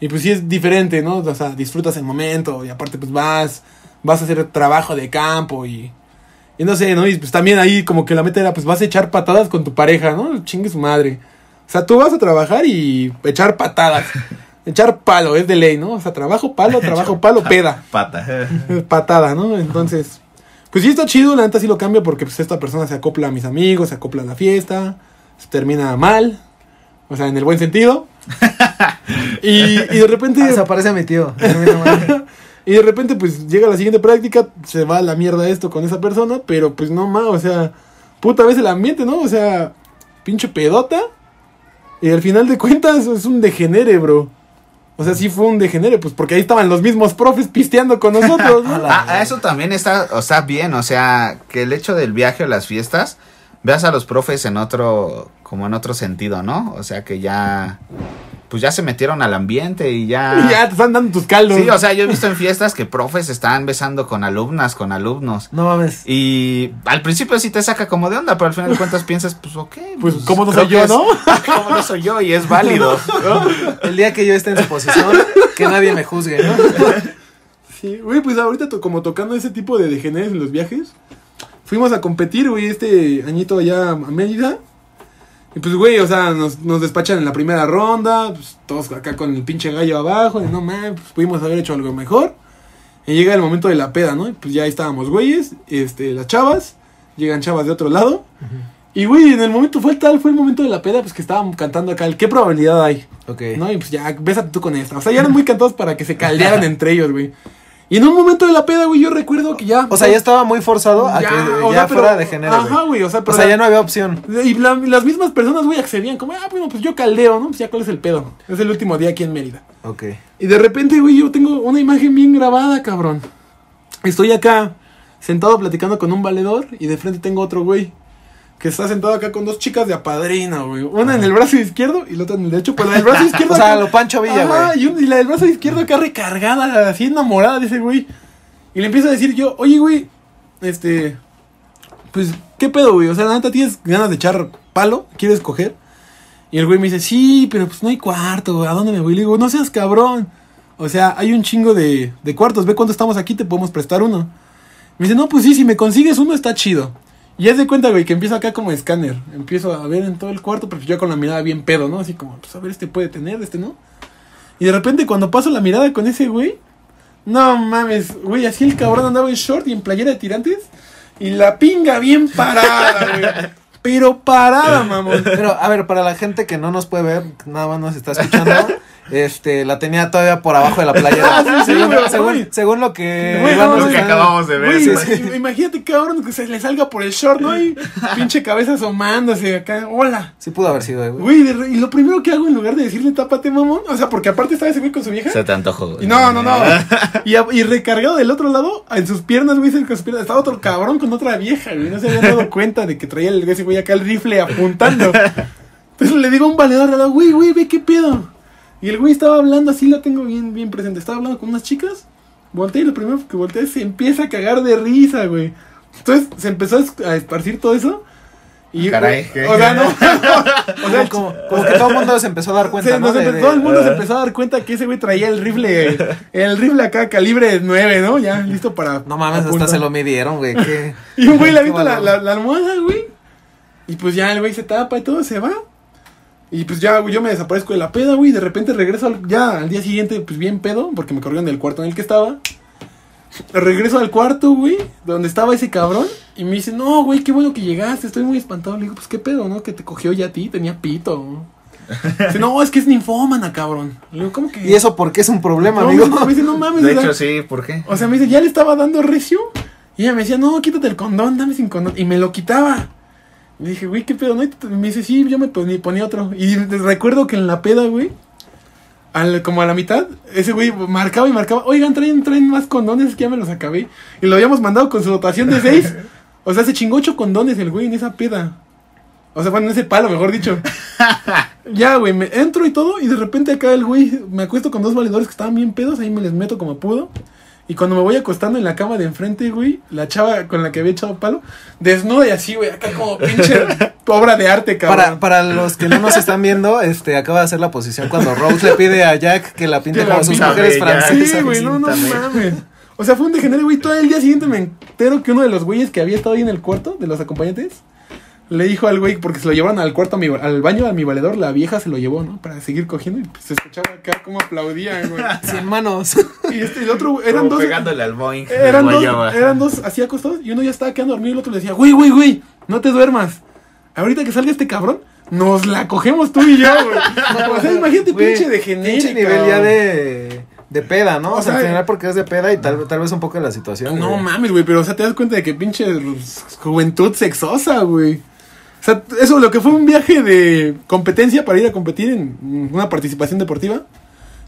Y pues sí es diferente, ¿no? O sea, disfrutas el momento y aparte pues vas, vas a hacer trabajo de campo y... Y no sé, ¿no? Y pues también ahí como que la meta era pues vas a echar patadas con tu pareja, ¿no? Chingue su madre. O sea, tú vas a trabajar y echar patadas. echar palo, es de ley, ¿no? O sea, trabajo, palo, trabajo, palo, peda. Pata. patada, ¿no? Entonces, pues sí está chido, la neta sí lo cambio porque pues esta persona se acopla a mis amigos, se acopla a la fiesta, se termina mal, o sea, en el buen sentido. y, y de repente, Ah, Desaparece mi tío. Termina mal. y de repente pues llega la siguiente práctica, se va a la mierda esto con esa persona, pero pues no más, o sea, puta vez el ambiente, ¿no? O sea, pinche pedota. Y al final de cuentas es un degenere, bro. O sea, sí fue un degenere, pues porque ahí estaban los mismos profes pisteando con nosotros, ¿no? Ah, eso también está, o sea, bien, o sea, que el hecho del viaje o las fiestas, veas a los profes en otro, como en otro sentido, ¿no? O sea, que ya, pues ya se metieron al ambiente y ya... Y ya te están dando tus caldos. Sí, o sea, yo he visto en fiestas que profes están besando con alumnas, con alumnos. No mames. Y al principio sí te saca como de onda, pero al final de cuentas piensas, pues ok. Pues, ¿cómo no soy yo, es- no? ¿Cómo no soy yo? Y es válido. ¿no? El día que yo esté en su posición, que nadie me juzgue, ¿no? Sí, güey, pues ahorita to- como tocando ese tipo de degeneres en los viajes, fuimos a competir, güey, este añito allá a Mérida. Y pues, güey, o sea, nos, nos despachan en la primera ronda, pues, todos acá con el pinche gallo abajo, y no mames, pues pudimos haber hecho algo mejor. Y llega el momento de la peda, ¿no? Y pues ya ahí estábamos, güeyes, este, las chavas, llegan chavas de otro lado. Y, güey, en el momento fue tal, fue el momento de la peda, pues que estaban cantando acá, el ¿qué probabilidad hay? Ok. ¿no? Y pues ya, bésate tú con esta. O sea, ya eran muy cantados para que se caldearan entre ellos, güey. Y en un momento de la peda, güey, yo recuerdo que ya. O sea, ya estaba muy forzado a Ya, que o ya sea, pero- fuera de género. Ajá, güey, o sea, o pero sea, la- ya no había opción. Y la- las mismas personas, güey, accedían. Como, ah, bueno, pues yo caldeo, ¿no? Pues ya, ¿cuál es el pedo? Es el último día aquí en Mérida. Ok. Y de repente, güey, yo tengo una imagen bien grabada, cabrón. Estoy acá sentado platicando con un valedor y de frente tengo otro güey que está sentado acá con dos chicas de apadrina, güey. Una en el brazo izquierdo y la otra en el derecho. Pues la del brazo izquierdo. O sea, acá- lo Pancho Villa, Ajá, güey. y, la del brazo izquierdo acá recargada, así enamorada de ese güey. Y le empiezo a decir yo, oye, güey, este. Pues, ¿qué pedo, güey? O sea, la neta tienes ganas de echar palo, ¿quieres coger? Y el güey me dice, sí, pero pues no hay cuarto, ¿a dónde me voy? Le digo, no seas cabrón. O sea, hay un chingo de, de cuartos, ve cuánto estamos aquí, te podemos prestar uno. Me dice, no, pues sí, si me consigues uno está chido. Y haz de cuenta, güey, que empiezo acá como escáner. Empiezo a ver en todo el cuarto, pero yo con la mirada bien pedo, ¿no? Así como, pues a ver, este puede tener, este no. Y de repente cuando paso la mirada con ese güey, no mames, güey, así el cabrón andaba en short y en playera de tirantes. Y la pinga bien parada, güey. Pero parada, mamón. Pero, a ver, para la gente que no nos puede ver, nada más nos está escuchando, este, la tenía todavía por abajo de la. Ah, sí, sí, según, güey, según, güey. según lo que Güey, Iván no, nos Lo que está- acabamos de ver, Güey, güey. ima- imagínate, cabrón, que se le salga por el short, ¿no? Y pinche cabeza asomándose acá. Hola. Sí pudo haber sido, eh, güey. Güey, y lo primero que hago en lugar de decirle tápate, mamón, o sea, porque aparte estaba ese güey con su vieja. Se te antojó, güey. Y no, no, no. Y, a- y recargado del otro lado, en sus piernas, güey, cerca de sus piernas, estaba otro cabrón con otra vieja, güey. No se habían dado cuenta de que traía el ese güey acá el rifle apuntando. Entonces le digo a un valedor güey, güey, ve qué pedo. Y el güey estaba hablando, así lo tengo bien, bien presente. Estaba hablando con unas chicas. Volteé y lo primero que volteé se empieza a cagar de risa, güey. Entonces se empezó a es- a esparcir todo eso. Y, Caray, ¿qué? O sea, no. o sea, como, como que todo el mundo se empezó a dar cuenta, se- ¿no? nos De- empe- de- todo el mundo se empezó a dar cuenta que ese güey traía el rifle, el rifle acá calibre 9, ¿no? Ya listo para. No mames, hasta se lo midieron, güey. qué- Y un güey le avienta la, la, la almohada, güey. Y pues ya el güey se tapa y todo, se va. Y pues ya, güey, yo me desaparezco de la peda, güey. Y de repente regreso al- ya al día siguiente, pues bien pedo, porque me corrieron del cuarto en el que estaba. Regreso al cuarto, güey, donde estaba ese cabrón. Y me dice, no, güey, qué bueno que llegaste, estoy muy espantado. Le digo, pues qué pedo, ¿no? Que te cogió ya a ti, tenía pito. Dice, no, es que es ninfómana, cabrón. Le digo, ¿cómo que? ¿Y eso por qué es un problema, No, amigo? Me dice, no mames, De hecho, sí, ¿por qué? o sea, me dice, ya le estaba dando recio. Y ella me decía, no, quítate el condón, dame sin condón. Y me lo quitaba. Le dije, güey, ¿qué pedo? No? Y me dice, sí, yo me ponía, ponía otro. Y recuerdo que en la peda, güey, al, como a la mitad, ese güey marcaba y marcaba, oigan, traen, traen más condones, que ya me los acabé. Y lo habíamos mandado con su dotación de seis. O sea, se chingó ocho condones el güey en esa peda. O sea, bueno, en ese palo, mejor dicho. ya, güey, me entro y todo, y de repente acá el güey, me acuesto con dos valedores que estaban bien pedos, ahí me les meto como pudo. Y cuando me voy acostando en la cama de enfrente, güey, la chava con la que había echado palo, desnuda y así, güey, acá como pinche obra de arte, Para, cabrón. para los que no nos están viendo, este acaba de hacer la posición cuando Rose le pide a Jack que la pinte Que la como sus mujeres francesas. Sí, güey, no, no también. mames. O sea, fue un degenere, güey. Todo el día siguiente me entero que uno de los güeyes que había estado ahí en el cuarto, de los acompañantes, le dijo al güey, porque se lo llevaron al cuarto, a mi- al baño a mi valedor, la vieja se lo llevó, ¿no? Para seguir cogiendo y pues, se escuchaba acá como aplaudían, güey. Sin manos. Y este, el otro, eran Como dos. pegándole al Boeing. de Eran dos, eran dos así acostados y uno ya estaba quedando dormido y el otro le decía, güey, güey, güey, no te duermas. Ahorita que salga este cabrón, nos la cogemos tú y yo, güey. O sea, imagínate, Güey, pinche de genérica. Pinche nivel ya de, de peda, ¿no? O O sea, sea, al final porque es de peda y tal, tal vez un poco de la situación. No güey. mames, güey, pero o sea, te das cuenta de que pinche juventud sexosa, güey. O sea, eso, lo que fue un viaje de competencia para ir a competir en una participación deportiva,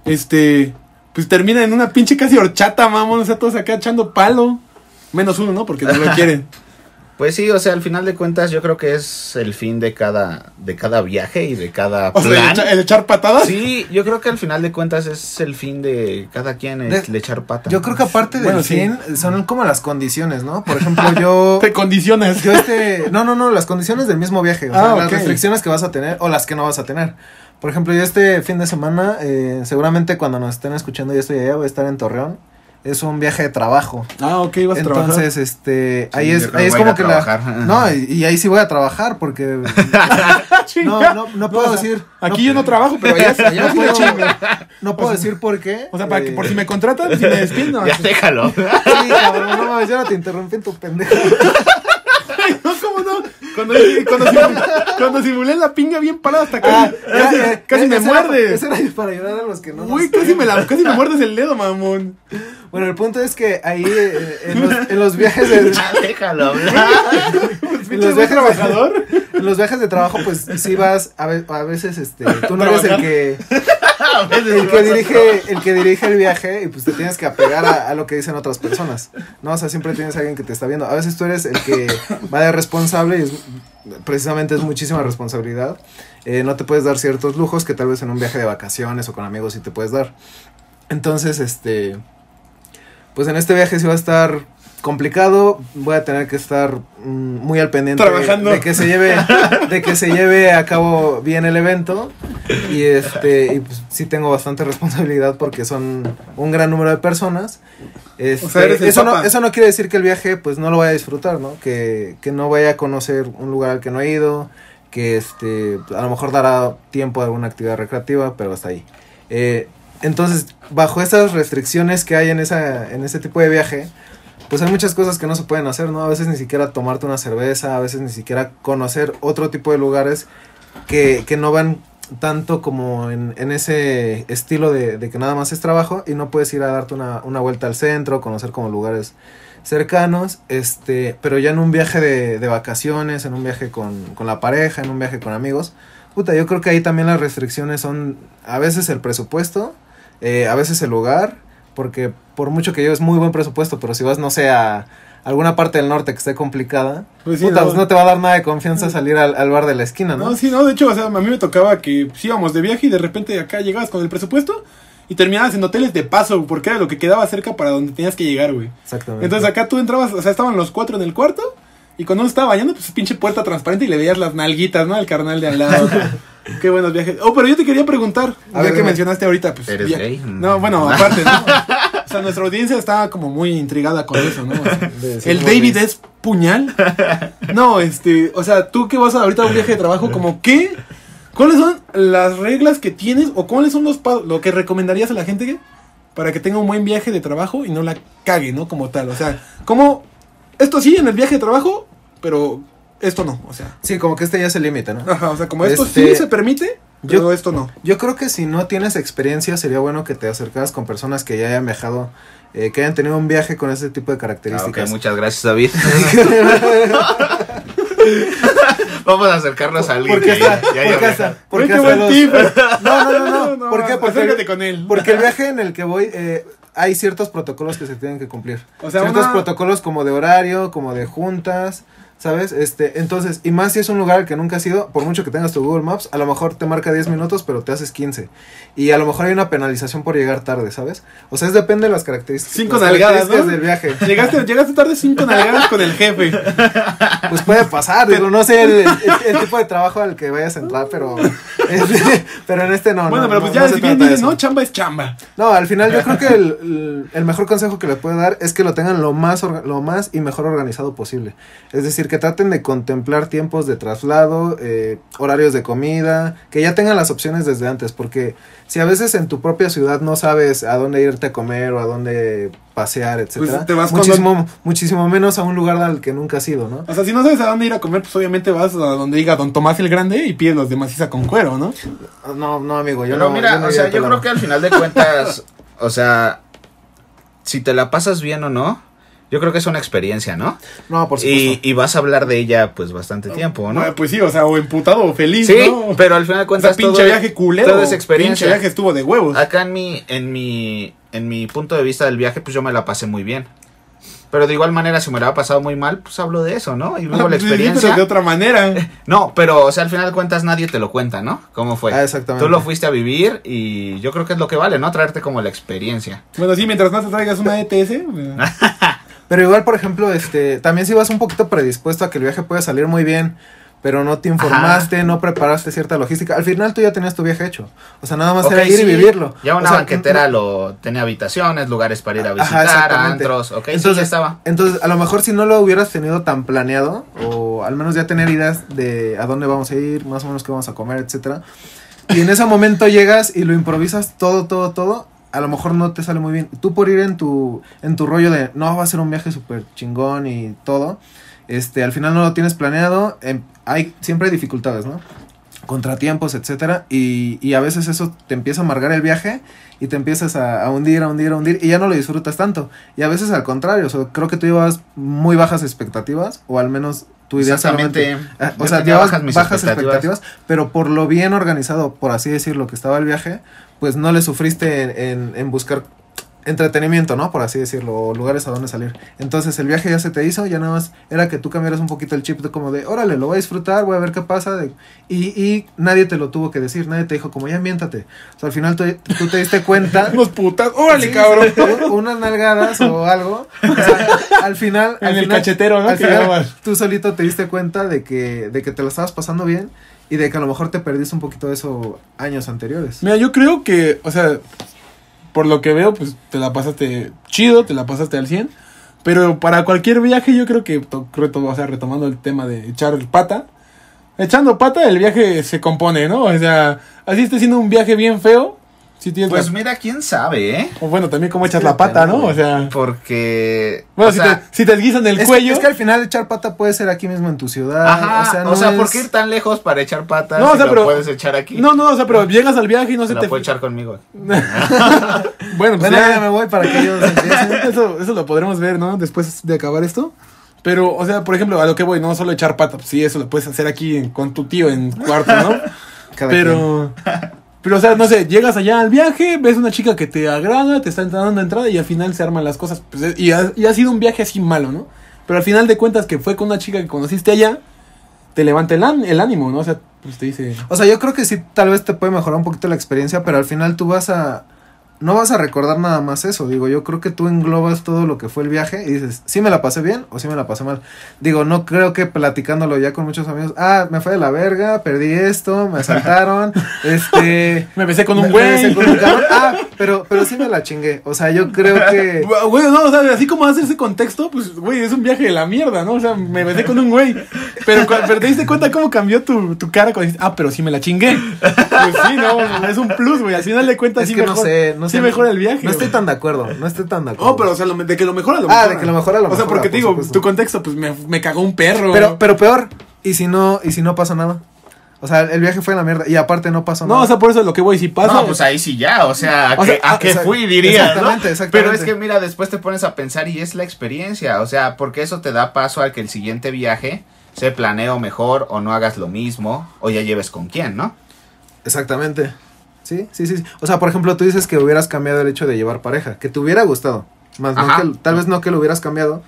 este, pues termina en una pinche casi horchata, mamón, o sea, todos acá echando palo. Menos uno, ¿no? Porque no lo quieren. Pues sí, o sea, al final de cuentas yo creo que es el fin de cada, de cada viaje y de cada O sea, el, plan. echa- el echar patadas. Sí, yo creo que al final de cuentas es el fin de cada quien el, De- el echar pata. Yo creo que aparte del Bueno, sí. fin son como las condiciones, ¿no? Por ejemplo, yo... Te condicionas. Yo este, no, no, no, las condiciones del mismo viaje, o Ah, sea, las restricciones que vas a tener o las que no vas a tener. Por ejemplo, yo este fin de semana, eh, seguramente cuando nos estén escuchando y estoy allá, voy a estar en Torreón. Es un viaje de trabajo. Ah, ok, vas a trabajar. Entonces, este, ahí Sí, es, ahí es como que la, trabajar. no, y, y ahí sí voy a trabajar porque no, no, no puedo o sea, decir, Aquí yo no trabajo, pero allá, allá no sí le puedo, no puedo decir por qué. O sea, para que, eh, por si me contratan, si me despiden. no, Ya déjalo. Sí, cabrón, no mames, yo no te interrumpí en tu pendejo. Cuando, cuando, simulé, cuando simulé la pinga bien parada hasta casi, casi, Ah, eh, casi eh, me ese era- muerde. Ese era para ayudar a los que no. nos- Güey, casi me, la, casi me muerdes el dedo, mamón. Bueno, el punto es que ahí eh, en, los, en los viajes de déjalo hablar. en los viajes trabajador. en los viajes de trabajo pues sí vas a, ve- a veces este tú no eres el que el que dirige el que dirige el viaje y pues te tienes que apegar a, a lo que dicen otras personas no o sea siempre tienes a alguien que te está viendo. A veces tú eres el que va de responsable y es, precisamente es muchísima responsabilidad. Eh, no te puedes dar ciertos lujos que tal vez en un viaje de vacaciones o con amigos sí te puedes dar. Entonces este pues en este viaje sí va a estar complicado. Voy a tener que estar mm, muy al pendiente de- Trabajando. de que se lleve de que se lleve a cabo bien el evento y este y pues sí tengo bastante responsabilidad porque son un gran número de personas. Este, O sea, el eso no eso no quiere decir que el viaje pues no lo vaya a disfrutar no que, que no vaya a conocer un lugar al que no he ido que este a lo mejor dará tiempo a alguna actividad recreativa pero hasta ahí. Eh, entonces bajo esas restricciones que hay en esa en ese tipo de viaje pues hay muchas cosas que no se pueden hacer, ¿no? A veces ni siquiera tomarte una cerveza, a veces ni siquiera conocer otro tipo de lugares que, que no van tanto como en, en ese estilo de, de que nada más es trabajo y no puedes ir a darte una, una vuelta al centro, conocer como lugares cercanos, este, pero ya en un viaje de, de vacaciones, en un viaje con, con la pareja, en un viaje con amigos, puta, yo creo que ahí también las restricciones son a veces el presupuesto, eh, a veces el lugar, porque por mucho que lleves muy buen presupuesto, pero si vas, no sé, a alguna parte del norte que esté complicada, Pues sí, puta, no. pues no te va a dar nada de confianza salir al, al bar de la esquina, ¿no? No, sí, no, de hecho, o sea, a mí me tocaba que pues, íbamos de viaje y de repente acá llegabas con el presupuesto y terminabas en hoteles de paso, porque era lo que quedaba cerca para donde tenías que llegar, güey. Exactamente. Entonces acá tú entrabas, o sea, estaban los cuatro en el cuarto y cuando uno estaba bañando, pues pinche puerta transparente y le veías las nalguitas, ¿no? Al carnal de al lado. Qué buenos viajes. Oh, pero yo te quería preguntar, A ya ver, que mencionaste ahorita, pues. ¿Eres via- gay? No, bueno, aparte, ¿no? Sea, nuestra audiencia estaba como muy intrigada con eso, ¿no? O sea, De ser el David es puñal. No, este, o sea, tú que vas ahorita a un viaje de trabajo, como qué, ¿cuáles son las reglas que tienes o cuáles son los lo que recomendarías a la gente que, para que tenga un buen viaje de trabajo y no la cague, ¿no? Como tal, o sea, como esto sí en el viaje de trabajo, pero esto no, o sea, Sí, como que este ya es el límite, ¿no? ajá, o sea, como esto Este, sí se permite, yo- pero esto no. Yo creo que si no tienes experiencia, sería bueno que te acercaras con personas que ya hayan viajado, eh, que hayan tenido un viaje con ese tipo de Ah, ok, características. muchas gracias, David. Vamos a acercarnos a alguien Porque que ya, porque qué buen tip. No, no, no, no. ¿Por qué? Porque, acércate con él. porque el viaje en el que voy, eh, hay ciertos protocolos que se tienen que cumplir. O sea, ciertos una- protocolos como de horario, como de juntas, ¿sabes? Este, entonces, y más si es un lugar al que nunca has ido, por mucho que tengas tu Google Maps, a lo mejor te marca 10 minutos, pero te haces 15. Y a lo mejor hay una penalización por llegar tarde, ¿sabes? O sea, es depende de las características, Cinco las nalgadas, características ¿no? del viaje. Llegaste, llegaste tarde cinco nalgadas con el jefe. Pues puede pasar, digo, no sé el, el- el tipo de trabajo al que vayas a entrar, pero este, pero en este no. bueno, no, pero no, pues ya no si bien dices, no, chamba es chamba. No, al final yo creo que el, el- mejor consejo que les puedo dar es que lo tengan lo más, lo más y mejor organizado posible. Es decir, que traten de contemplar tiempos de traslado, eh, horarios de comida, que ya tengan las opciones desde antes, porque si a veces en tu propia ciudad no sabes a dónde irte a comer o a dónde pasear, etcétera, Pues te vas cuando- muchísimo, muchísimo menos a un lugar al que nunca has ido, ¿no? O sea, si no sabes a dónde ir a comer, pues obviamente vas a donde diga Don Tomás el Grande y pides los de maciza con cuero, ¿no? No, no, amigo, yo Pero no. mira, no o sea, yo creo que al final de cuentas, o sea, si te la pasas bien o no, yo creo que es una experiencia, ¿no? No, por supuesto. Y, y vas a hablar de ella pues bastante tiempo, ¿no? Bueno, pues sí, o sea, o emputado o feliz, Sí, ¿no? pero al final de o sea, cuentas pinche todo, viaje culero. todo es experiencia. Pinche viaje estuvo de huevos. Acá en mi, en mi, en mi punto de vista del viaje, pues yo me la pasé muy bien. Pero de igual manera, si me la ha pasado muy mal, pues hablo de eso, ¿no? Y luego la Sí, pero experiencia. de otra manera. No, pero, o sea, al final de cuentas nadie te lo cuenta, ¿no? ¿Cómo fue? Ah, exactamente. Tú lo fuiste a vivir y yo creo que es lo que vale, ¿no? Traerte como la experiencia. Bueno, sí, mientras no te traigas una ETS. Pero igual, por ejemplo, este, también si vas un poquito predispuesto a que el viaje pueda salir muy bien, pero no te informaste, no preparaste cierta logística, al final tú ya tenías tu viaje hecho. O sea, nada más era ir sí, y vivirlo. Ya una O sea, banquetera lo tenía habitaciones, lugares para ir a Ajá, visitar, exactamente. antros, ok, Entonces, sí, ya estaba. Entonces, a lo mejor si no lo hubieras tenido tan planeado, o al menos ya tener ideas de a dónde vamos a ir, más o menos qué vamos a comer, etcétera. Y en ese momento llegas y lo improvisas todo, todo, todo. A lo mejor no te sale muy bien. Tú por ir en tu, en tu rollo de no va a ser un viaje súper chingón y todo. este, al final no lo tienes planeado, em, hay, siempre hay dificultades, ¿no? Contratiempos, etcétera, y, y a veces eso te empieza a amargar el viaje y te empiezas a, a hundir, a hundir, a hundir, y ya no lo disfrutas tanto. Y a veces al contrario, o sea, creo que tú llevas muy bajas expectativas, o al menos tu idea solamente- Yo o sea, llevas bajas expectativas. expectativas. pero por lo bien organizado, por así decirlo, que estaba el viaje, pues no le sufriste en, en- en buscar entretenimiento, ¿no? Por así decirlo, o lugares a donde salir. Entonces el viaje ya se te hizo, ya nada más era que tú cambiaras un poquito el chip de como de, órale, lo voy a disfrutar, voy a ver qué pasa. de- y, y nadie te lo tuvo que decir, nadie te dijo como, ya ambiéntate. O sea, al final tú, tú te diste cuenta. Unos putas. ¡Órale, Sí, cabrón! unas nalgadas o algo. O sea, al final. En el cachetero, ¿no? al final, tú solito te diste cuenta de que, de que te lo estabas pasando bien y de que a lo mejor te perdiste un poquito de eso años anteriores. Mira, yo creo que, o sea, por lo que veo, pues te la pasaste chido, te la pasaste al 100. Pero para cualquier viaje, yo creo que, o sea, retomando el tema de echar pata, echando pata, el viaje se compone, ¿no? O sea, así esté siendo un viaje bien feo, tienes Pues la- mira, quién sabe, ¿eh? o bueno, también cómo echas Sí, la pata, ¿no? O sea, Porque. bueno, o si, sea, te, si te esguizan el es, cuello. es que al final echar pata puede ser aquí mismo en tu ciudad. Ajá, o sea, o no sea, es- ¿por qué ir tan lejos para echar patas? No, o si sea, lo pero- puedes echar aquí. No, no, o sea, pero llegas al viaje y no se se te... puede echar conmigo. Bueno, pues Bueno, ya- ya me voy para que ellos empiecen. eso, eso lo podremos ver, ¿no? Después de acabar esto. Pero, o sea, por ejemplo, a lo que voy, no solo echar pata, pues sí, eso lo puedes hacer aquí con tu tío en cuarto, ¿no? Cada pero, pero, o sea, no sé, llegas allá al viaje, ves una chica que te agrada, te está dando entrada y al final se arman las cosas. Pues, y, ha, y ha sido un viaje así malo, ¿no? Pero al final de cuentas que fue con una chica que conociste allá, te levanta el, el ánimo, ¿no? O sea, pues te dice... O sea, yo creo que sí, tal vez te puede mejorar un poquito la experiencia, pero al final tú vas a... No vas a recordar nada más eso, digo, yo creo que tú englobas todo lo que fue el viaje y dices, sí me la pasé bien o sí me la pasé mal. Digo, no creo que platicándolo ya con muchos amigos, ah, me fue de la verga, perdí esto, me asaltaron, este... Me besé con un güey. besé con un cabrón". Ah, pero, pero sí me la chingué, o sea, yo creo que... Güey, no, o sea, así como hace ese contexto, pues, güey, es un viaje de la mierda, ¿no? O sea, me besé con un güey. Pero, pero te diste cuenta cómo cambió tu, tu cara cuando dijiste, ah, pero sí me la chingué. Pues sí, no, es un plus, güey. Al final de cuentas, Es sí que no sé, no sí sé. mejora el viaje. No estoy tan de acuerdo, no estoy tan de acuerdo. Oh, pero, o sea, lo- de que lo mejora, lo Ah, mejora. de que lo mejora, lo O sea, mejora, porque te por digo, supuesto. tu contexto, pues me, me cagó un perro. Pero, pero peor, ¿y si no, y si no pasa nada? O sea, el viaje fue en la mierda y aparte no pasó no, nada. o sea, por eso es lo que voy, si pasa. No, pues ahí sí ya, o sea, ¿a, O sea, a ah, fui dirías, ¿no? exactamente, exactamente. Pero es que mira, después te pones a pensar y es la experiencia, o sea, porque eso te da paso a que el siguiente viaje se planeo mejor o no hagas lo mismo o ya lleves con quién, ¿no? Exactamente. Sí, sí, sí. sí. O sea, por ejemplo, tú dices que hubieras cambiado el hecho de llevar pareja, que te hubiera gustado. Más no que, tal vez no que lo hubieras cambiado,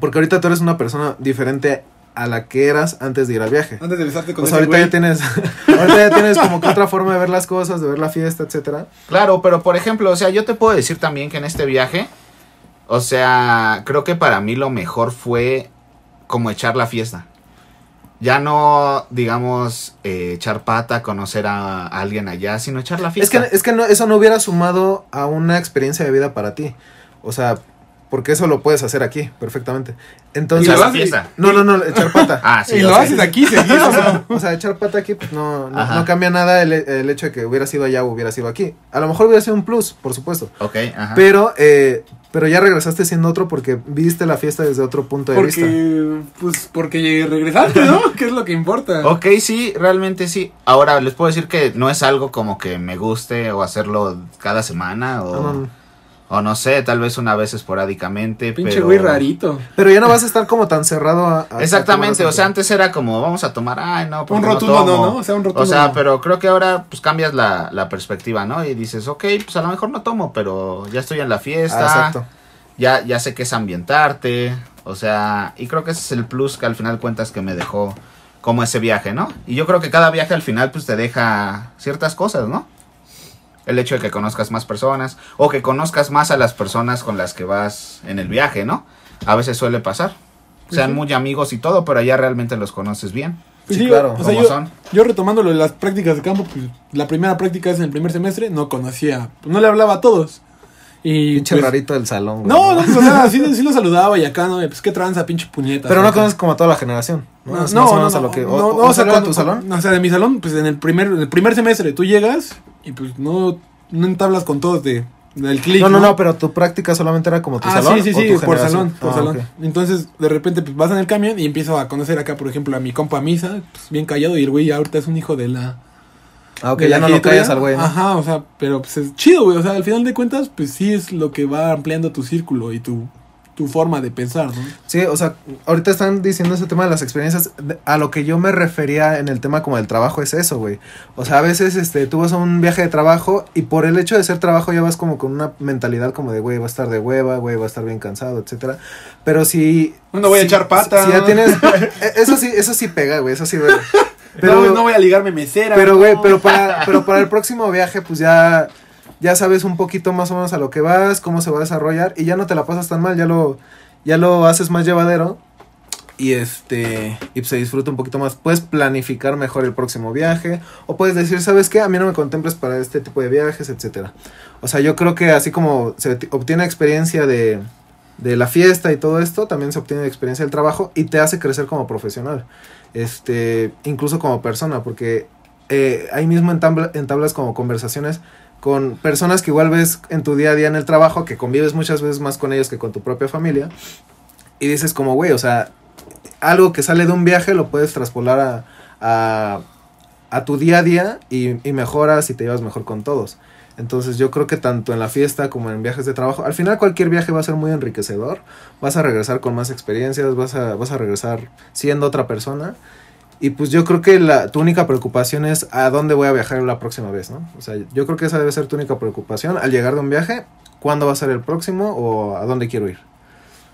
porque ahorita tú eres una persona diferente a la que eras antes de ir al viaje. Antes de besarte con O sea, ese ahorita güey. ya tienes, ahorita ya tienes como que otra forma de ver las cosas, de ver la fiesta, etcétera. Claro, pero por ejemplo, o sea, yo te puedo decir también que en este viaje, o sea, creo que para mí lo mejor fue como echar la fiesta. Ya no, digamos, eh, echar pata, conocer a, alguien allá, sino echar la Es fiesta. que, es que no, eso no hubiera sumado a una experiencia de vida para ti. O sea, porque eso lo puedes hacer aquí perfectamente. Entonces, Echar lo la haces- fiesta. no, no, no, echar pata. Ah, sí. y lo haces aquí seguido, o, o sea, echar pata aquí pues, no, no, no cambia nada el, el hecho de que hubiera sido allá o hubiera sido aquí. A lo mejor hubiera sido un plus, por supuesto. Ok, ajá. Pero, eh, pero ya regresaste siendo otro porque viste la fiesta desde otro punto de vista. Pues, porque regresaste, ¿no? que es lo que importa. Ok, sí, realmente sí. Ahora, les puedo decir que no es algo como que me guste o hacerlo cada semana o No, no, no, no. O no sé, tal vez una vez esporádicamente. Pinche pero... güey rarito. Pero ya no vas a estar como tan cerrado a... a- Exactamente, o sea, antes era como, vamos a tomar, ay, no, Un no rotundo no, tomo. ¿no? O sea, un rotundo O sea, no. pero creo que ahora pues cambias la, la perspectiva, ¿no? Y dices, ok, pues a lo mejor no tomo, pero ya estoy en la Ah, fiesta, exacto. ya, ya sé que es ambientarte, o sea, y creo que ese es el plus que al final cuentas que me dejó como ese viaje, ¿no? Y yo creo que cada viaje al final pues te deja ciertas cosas, ¿no? El hecho de que conozcas más personas o que conozcas más a las personas con las que vas en el viaje, ¿no? A veces suele pasar. Sean Ujú. muy amigos y todo, pero ya realmente los conoces bien. Pues Sí, sí, claro. O sea, ¿Cómo yo, son? yo retomando lo de las prácticas de campo, pues la primera práctica es en el primer semestre, no conocía, pues, no le hablaba a todos. Y Pinche pues, rarito del salón. güey. No, no, pues, o sea, sí, sí lo saludaba y acá, ¿no? Pues qué tranza, pinche puñeta. Pero no conoces como a toda la generación. No, No, no, no, a lo que. o- no, o o sea, cuando- tu salón? o sea, de mi salón, pues en el primer, en el primer semestre tú llegas y pues no, no entablas con todos de el click. No, no, no, pero tu práctica solamente era como tu Ah, salón. sí, sí, sí, por generación? salón, por Ah, salón. Entonces, de repente, pues vas en el camión y empiezo a conocer acá, por ejemplo, a mi compa Misa, pues bien callado, y el güey ahorita es un hijo de la. Ah, ok, ya no lo callas al güey. ¿no? Ajá, o sea, pero pues es chido, güey. O sea, al final de cuentas, pues sí es lo que va ampliando tu círculo y tu, tu forma de pensar, ¿no? Sí, o sea, ahorita están diciendo ese tema de las experiencias. A lo que yo me refería en el tema como del trabajo es eso, güey. O sea, a veces este, tú vas a un viaje de trabajo y por el hecho de ser trabajo ya vas como con una mentalidad como de, güey, va a estar de hueva, güey, va a estar bien cansado, etcétera. Pero si... No voy a echar pata. Si ya tienes... e- eso sí, eso sí pega, güey, eso sí, güey. Pero no, voy a ligarme mesera. Pero, no. güey, pero para, pero para el próximo viaje, pues ya, ya sabes un poquito más o menos a lo que vas, cómo se va a desarrollar, y ya no te la pasas tan mal, ya lo, ya lo haces más llevadero. Y este, y se disfruta un poquito más. Puedes planificar mejor el próximo viaje. O puedes decir, ¿sabes qué? A mí no me contemples para este tipo de viajes, etcétera. O sea, yo creo que así como se obtiene experiencia de, de la fiesta y todo esto, también se obtiene experiencia del trabajo y te hace crecer como profesional. Este, incluso como persona, porque eh, ahí mismo entabla- entablas como conversaciones con personas que igual ves en tu día a día en el trabajo, que convives muchas veces más con ellos que con tu propia familia. Y dices como, güey, o sea, algo que sale de un viaje lo puedes traspolar a, a, a tu día a día y, y mejoras y te llevas mejor con todos. Entonces yo creo que tanto en la fiesta como en viajes de trabajo, al final cualquier viaje va a ser muy enriquecedor, vas a regresar con más experiencias, vas a, vas a regresar siendo otra persona. Y pues yo creo que la, tu única preocupación es a dónde voy a viajar la próxima vez, ¿no? O sea, yo creo que esa debe ser tu única preocupación al llegar de un viaje, cuándo va a ser el próximo o a dónde quiero ir.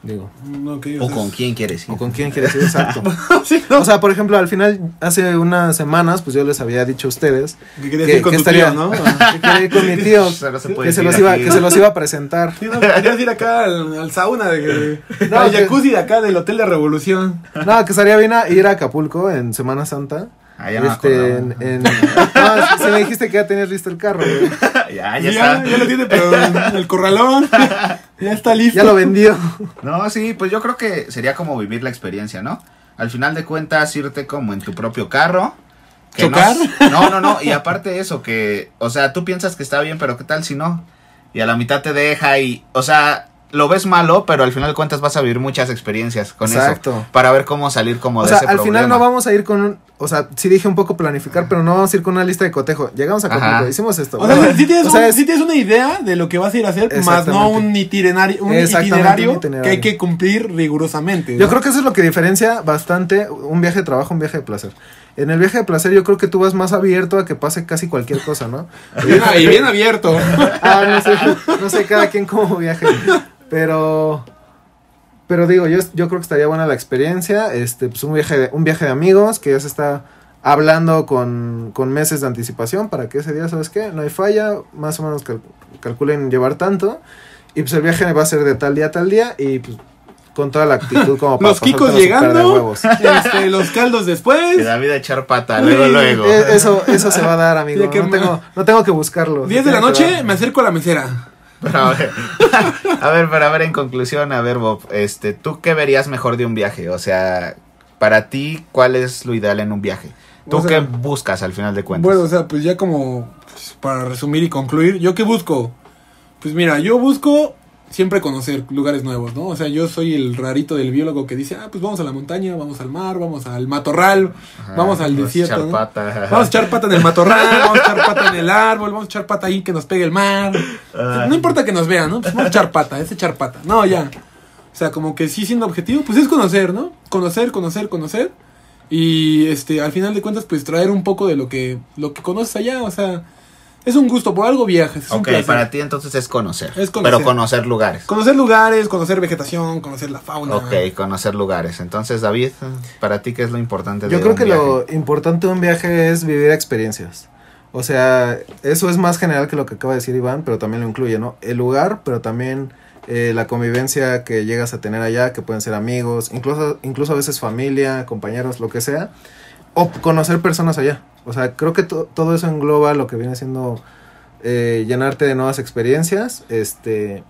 Digo. No, O con quién quieres ir. O con quién quieres ir, exacto. sí, no. O sea, por ejemplo, al final, hace unas semanas, pues yo les había dicho a ustedes que ir con que tu estaría- tío, ¿no? que quería ir con mi tío, se que se, los iba, que se los iba a presentar. Sí, no, querías ir acá al, al sauna, de, No, al que- jacuzzi de acá del Hotel de Revolución. No, que estaría bien a ir a Acapulco en Semana Santa. Ah, ya me este, acordaba. en, en- no, si me dijiste que ya tenías listo el carro, güey. ya, ya ya, está. ya lo tiene, pero en el corralón. Ya está listo. Ya lo vendió. No, sí, pues yo creo que sería como vivir la experiencia, ¿no? Al final de cuentas, irte como en tu propio carro. que no- ¿Chocar? No, no, no. Y aparte eso, que, o sea, tú piensas que está bien, pero ¿qué tal si no? Y a la mitad te deja y, o sea, lo ves malo, pero al final de cuentas vas a vivir muchas experiencias con Exacto. eso. Para ver cómo salir como O de sea, ese al problema. final no vamos a ir con un, o sea, sí dije un poco planificar, pero no vamos a ir con una lista de cotejo. Llegamos a Acapulco, hicimos esto. O sea, si tienes, o sea, un- es- sí tienes una idea de lo que vas a ir a hacer, más no un itinerario, un itinerario, un itinerario. que hay que cumplir rigurosamente. Yo creo que eso es lo que diferencia bastante un viaje de trabajo, un viaje de placer. En el viaje de placer yo creo que tú vas más abierto a que pase casi cualquier cosa, ¿no? Bien- y bien abierto. Ah, no sé, no sé cada quien cómo viaje. Pero, pero digo, yo, yo creo que estaría buena la experiencia. Este, pues un viaje de, un viaje de amigos que ya se está hablando con, con meses de anticipación para que ese día, ¿sabes qué? No hay falla, más o menos cal- calculen llevar tanto. Y pues el viaje va a ser de tal día a tal día y pues con toda la actitud como para Los kikos llegando. Este, los caldos Y después. David a echar pata, luego, Sí, luego. Eh, Eso, eso se va a dar, amigo. No tengo, no tengo que buscarlo. 10 de la noche me acerco a la mesera. Pero a ver, a ver, pero a ver, en conclusión, a ver, Bob, este, ¿tú qué verías mejor de un viaje? O sea, para ti, ¿cuál es lo ideal en un viaje? ¿Tú O sea, qué buscas al final de cuentas? Bueno, o sea, pues ya como pues, para resumir y concluir, ¿yo qué busco? Pues mira, yo busco siempre conocer lugares nuevos, ¿no? O sea, yo soy el rarito del biólogo que dice, ah, pues vamos a la montaña, vamos al mar, vamos al matorral, Ajá, vamos al desierto, echar ¿no? pata. Vamos a echar pata en el matorral, vamos a echar pata en el árbol, vamos a echar pata ahí que nos pegue el mar. No importa que nos vean, ¿no? Pues vamos a echar pata, es echar pata. No, ya. O sea, como que sí siendo objetivo, pues es conocer, ¿no? Conocer, conocer, conocer. Y este, al final de cuentas, pues traer un poco de lo que, lo que conoces allá. O sea, es un gusto, por algo viajes. Es un Ok, placer. para ti entonces es conocer. Es conocer. Pero conocer lugares. Conocer lugares, conocer vegetación, conocer la fauna. Ok, conocer lugares. Entonces, David, para ti, ¿qué es lo importante de Yo creo un que viaje? lo importante de un viaje es vivir experiencias. O sea, eso es más general que lo que acaba de decir Iván, pero también lo incluye, ¿no? El lugar, pero también eh, la convivencia que llegas a tener allá, que pueden ser amigos, incluso, incluso a veces familia, compañeros, lo que sea, o conocer personas allá. O sea, creo que to- todo eso engloba lo que viene siendo eh, llenarte de nuevas experiencias, este,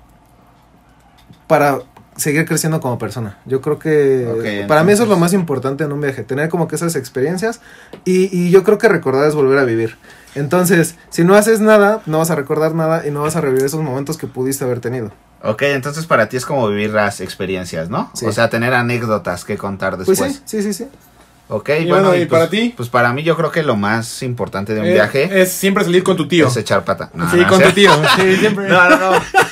para seguir creciendo como persona. Yo creo que para mí eso es lo entonces- más importante en un viaje, tener como que esas experiencias y, y yo creo que recordar es volver a vivir. Entonces, si no haces nada, no vas a recordar nada y no vas a revivir esos momentos que pudiste haber tenido. Ok, entonces para ti es como vivir las experiencias, ¿no? Sí. O sea, tener anécdotas que contar después. Pues sí, sí, sí, sí. Ok, Y bueno, bueno, ¿y pues- para ti? Pues para mí yo creo que lo más importante de un Eh, viaje Es siempre salir con tu tío. es echar pata. No, sí, no, con o sea- tu tío. Sí, siempre. No, no, no.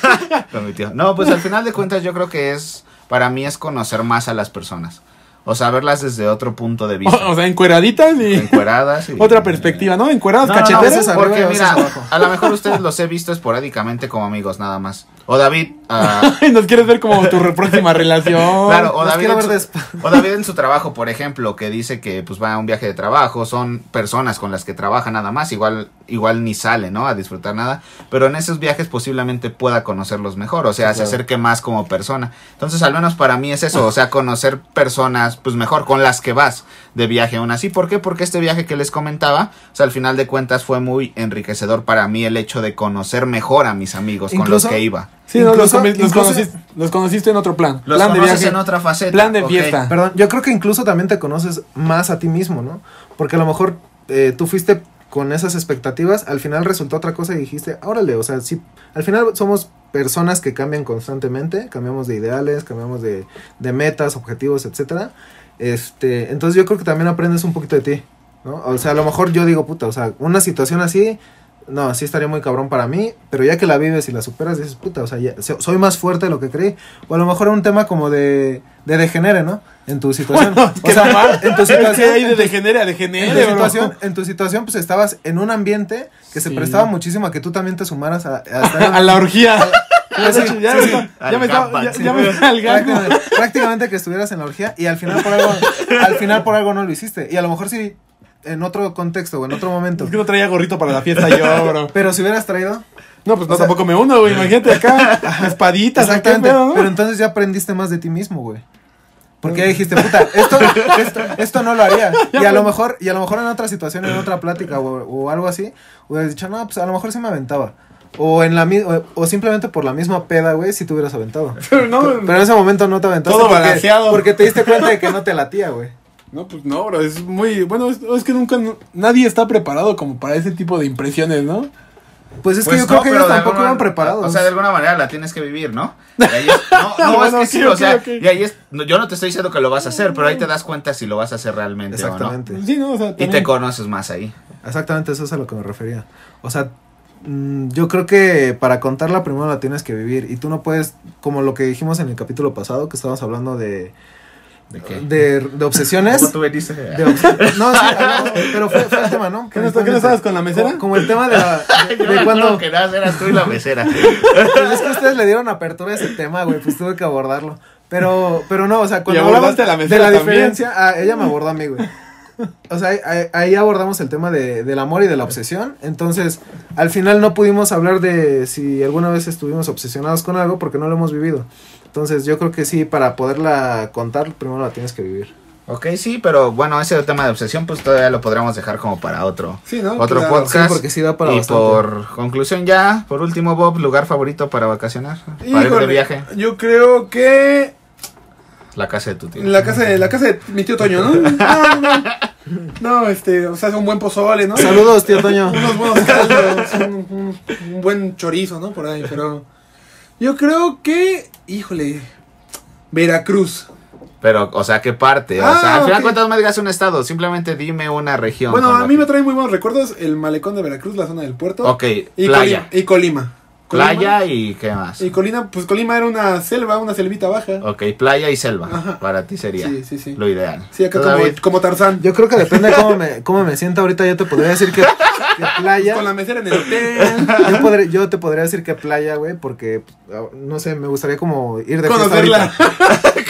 Con mi tío. No, pues al final de cuentas yo creo que es, para mí es conocer más a las personas. O sea, verlas desde otro punto de vista. O, o sea, encueraditas y Encueradas y... otra perspectiva, ¿no? Encueradas No, no, no, cacheteras. porque arriba mira, a lo mejor ustedes los he visto esporádicamente como amigos nada más. O David, Y nos quieres ver como tu re- próxima relación. claro, o David, en su, despa- o David en su trabajo, por ejemplo, que dice que pues va a un viaje de trabajo, son personas con las que trabaja nada más, igual igual ni sale, ¿no? A disfrutar nada, pero en esos viajes posiblemente pueda conocerlos mejor, o sea, Sí, se claro. acerque más como persona. Entonces, al menos para mí es eso, o sea, conocer personas pues mejor con las que vas de viaje aún así. ¿Por qué? Porque este viaje que les comentaba, o sea, al final de cuentas fue muy enriquecedor para mí el hecho de conocer mejor a mis amigos con los que iba. Sí, no, los, conociste, los conociste en otro plan. Los plan de conoces viaje. en otra faceta. plan de fiesta. Perdón, yo creo que incluso también te conoces más a ti mismo, ¿no? Porque a lo mejor eh, tú fuiste con esas expectativas, al final resultó otra cosa y dijiste, órale, o sea, sí, al final somos personas que cambian constantemente, cambiamos de ideales, cambiamos de, de metas, objetivos, etcétera. Este, entonces yo creo que también aprendes un poquito de ti, ¿no? O sea, a lo mejor yo digo, puta, o sea, una situación así, no, sí estaría muy cabrón para mí, pero ya que la vives y la superas, dices, puta, o sea, ya- so- soy más fuerte de lo que creí. O a lo mejor un tema como de, de degenere, ¿no? En tu situación. Bueno, es que o sea, más. en tu Es que situación, hay de en tu- degenere a en degenere, tu bro. situación, en tu situación, pues estabas en un ambiente que se prestaba muchísimo a que tú también te sumaras a, a estar en- A la orgía. Prácticamente que estuvieras en la orgía y al final por algo, al final por algo no lo hiciste. Y a lo mejor sí, en otro contexto o en otro momento. Es que no traía gorrito para la fiesta yo, bro. Pero si hubieras traído, No, pues no, O sea- tampoco me uno, güey. Imagínate acá, espaditas, Exactamente. pedo, ¿no? Pero entonces ya aprendiste más de ti mismo, güey. Porque ya dijiste, puta, esto, esto, esto no lo haría. Y a lo mejor, y a lo mejor en otra situación, en otra plática o, o algo así, hubieras dicho, no, pues a lo mejor sí me aventaba. O en la o, o simplemente por la misma peda, güey, si te hubieras aventado. Pero no, Pero en ese momento no te aventaste. Todo porque, balanceado. Porque te diste cuenta de que no te latía, güey. No, pues no, bro. Es muy. Bueno, es, es que nunca. Nadie está preparado como para ese tipo de impresiones, ¿no? Pues es que Pues yo no, creo que ellos tampoco alguna- iban preparados. O sea, de alguna manera la tienes que vivir, ¿no? Y ahí es- no, no, Bueno, es que sí, o sea, y ahí es, no, yo no te estoy diciendo que lo vas a hacer, pero ahí te das cuenta si lo vas a hacer realmente Exactamente. Sí, no, o sea, no. Y te conoces más ahí. Exactamente, eso es a lo que me refería. O sea, mm, yo creo que para contarla primero la tienes que vivir. Y tú no puedes, como lo que dijimos en el capítulo pasado, que estábamos hablando de, ¿De qué? de, de obsesiones. ¿Cómo tú veniste? De no, sí, hablamos, pero fue, fue el tema, ¿no? ¿Qué no, qué no estabas con la mesera? Como, como el tema de, la, de, cuando... que nada, eras tú y la mesera. Pues es que ustedes le dieron apertura a ese tema, güey, pues tuve que abordarlo. Pero, pero no, o sea, cuando hablamos la de la también. diferencia, ah, ella me abordó a mí, güey. O sea, ahí, ahí- ahí abordamos el tema de, del amor y de la obsesión. Entonces, al final no pudimos hablar de si alguna vez estuvimos obsesionados con algo porque no lo hemos vivido. Entonces, yo creo que sí, para poderla contar, primero la tienes que vivir. Ok, sí, pero bueno, ese tema de obsesión, pues todavía lo podríamos dejar como para otro. Sí, ¿no? Otro Claro. podcast. Sí, porque sí da para y bastante. por conclusión ya, por último, Bob, lugar favorito para vacacionar, para ir de Híjole, viaje. Yo creo que La casa de tu tío. la casa de la casa de mi tío Toño, ¿no? No, no. No, este, o sea, es un buen pozole, ¿no? Saludos, tío Toño. Unos buenos caldos, un, un- un buen chorizo, ¿no? Por ahí, pero yo creo que, híjole, Veracruz. Pero, o sea, ¿qué parte? O Ah, sea, al final ok. cuentas no me digas un estado, simplemente dime una región. Bueno, a mí que- me trae muy buenos recuerdos el malecón de Veracruz, la zona del puerto. Ok, y playa. Colima. Y Colima. Colima. Playa y qué más. Y Colima, pues Colima era una selva, una selvita baja. Ok, playa y selva. Ajá. Para ti sería Sí, sí, sí. lo ideal. Sí, acá ¿Tú, como, como Tarzán. Yo creo que depende de cómo me, cómo me sienta ahorita. Yo te podría decir que, playa. Con la mesera en el hotel. Yo, podré- yo te podría decir que playa, güey, porque, ah, no sé, me gustaría como ir de fiesta Conocerla.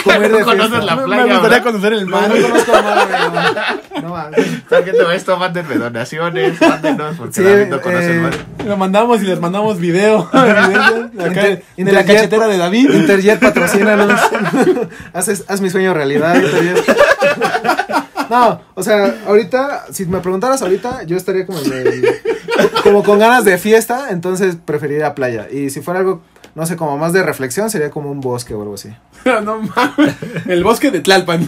Como ir de No fiesta. la Me- playa, Me gustaría ¿verdad? conocer el No, mar. no conozco la madre, no. No mames. ¿Estás viendo esto? Mándenme donaciones, mándenos, porque Sí, David no conoce el eh, mar. Lo mandamos y les mandamos video. de la cachetera de David. Interjet patrocínanos. Haces, haz mi sueño realidad, Interjet. No, o sea, ahorita, si me preguntaras ahorita, yo estaría como el- como con ganas de fiesta, entonces preferiría playa. Y si fuera algo, no sé, como más de reflexión, sería como un bosque o algo así. no mames. El bosque de Tlalpan.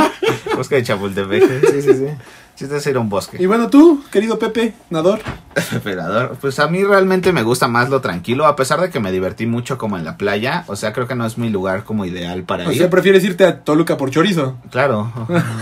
Bosque de Chapultepec. Sí, sí, sí. Chiste es ir a un bosque. Y bueno, tú, querido Pepe, Nador. Pues a mí realmente me gusta más lo tranquilo, a pesar de que me divertí mucho como en la playa. O sea, creo que no es mi lugar como ideal para O ir. sea, prefieres irte a Toluca por chorizo. Claro.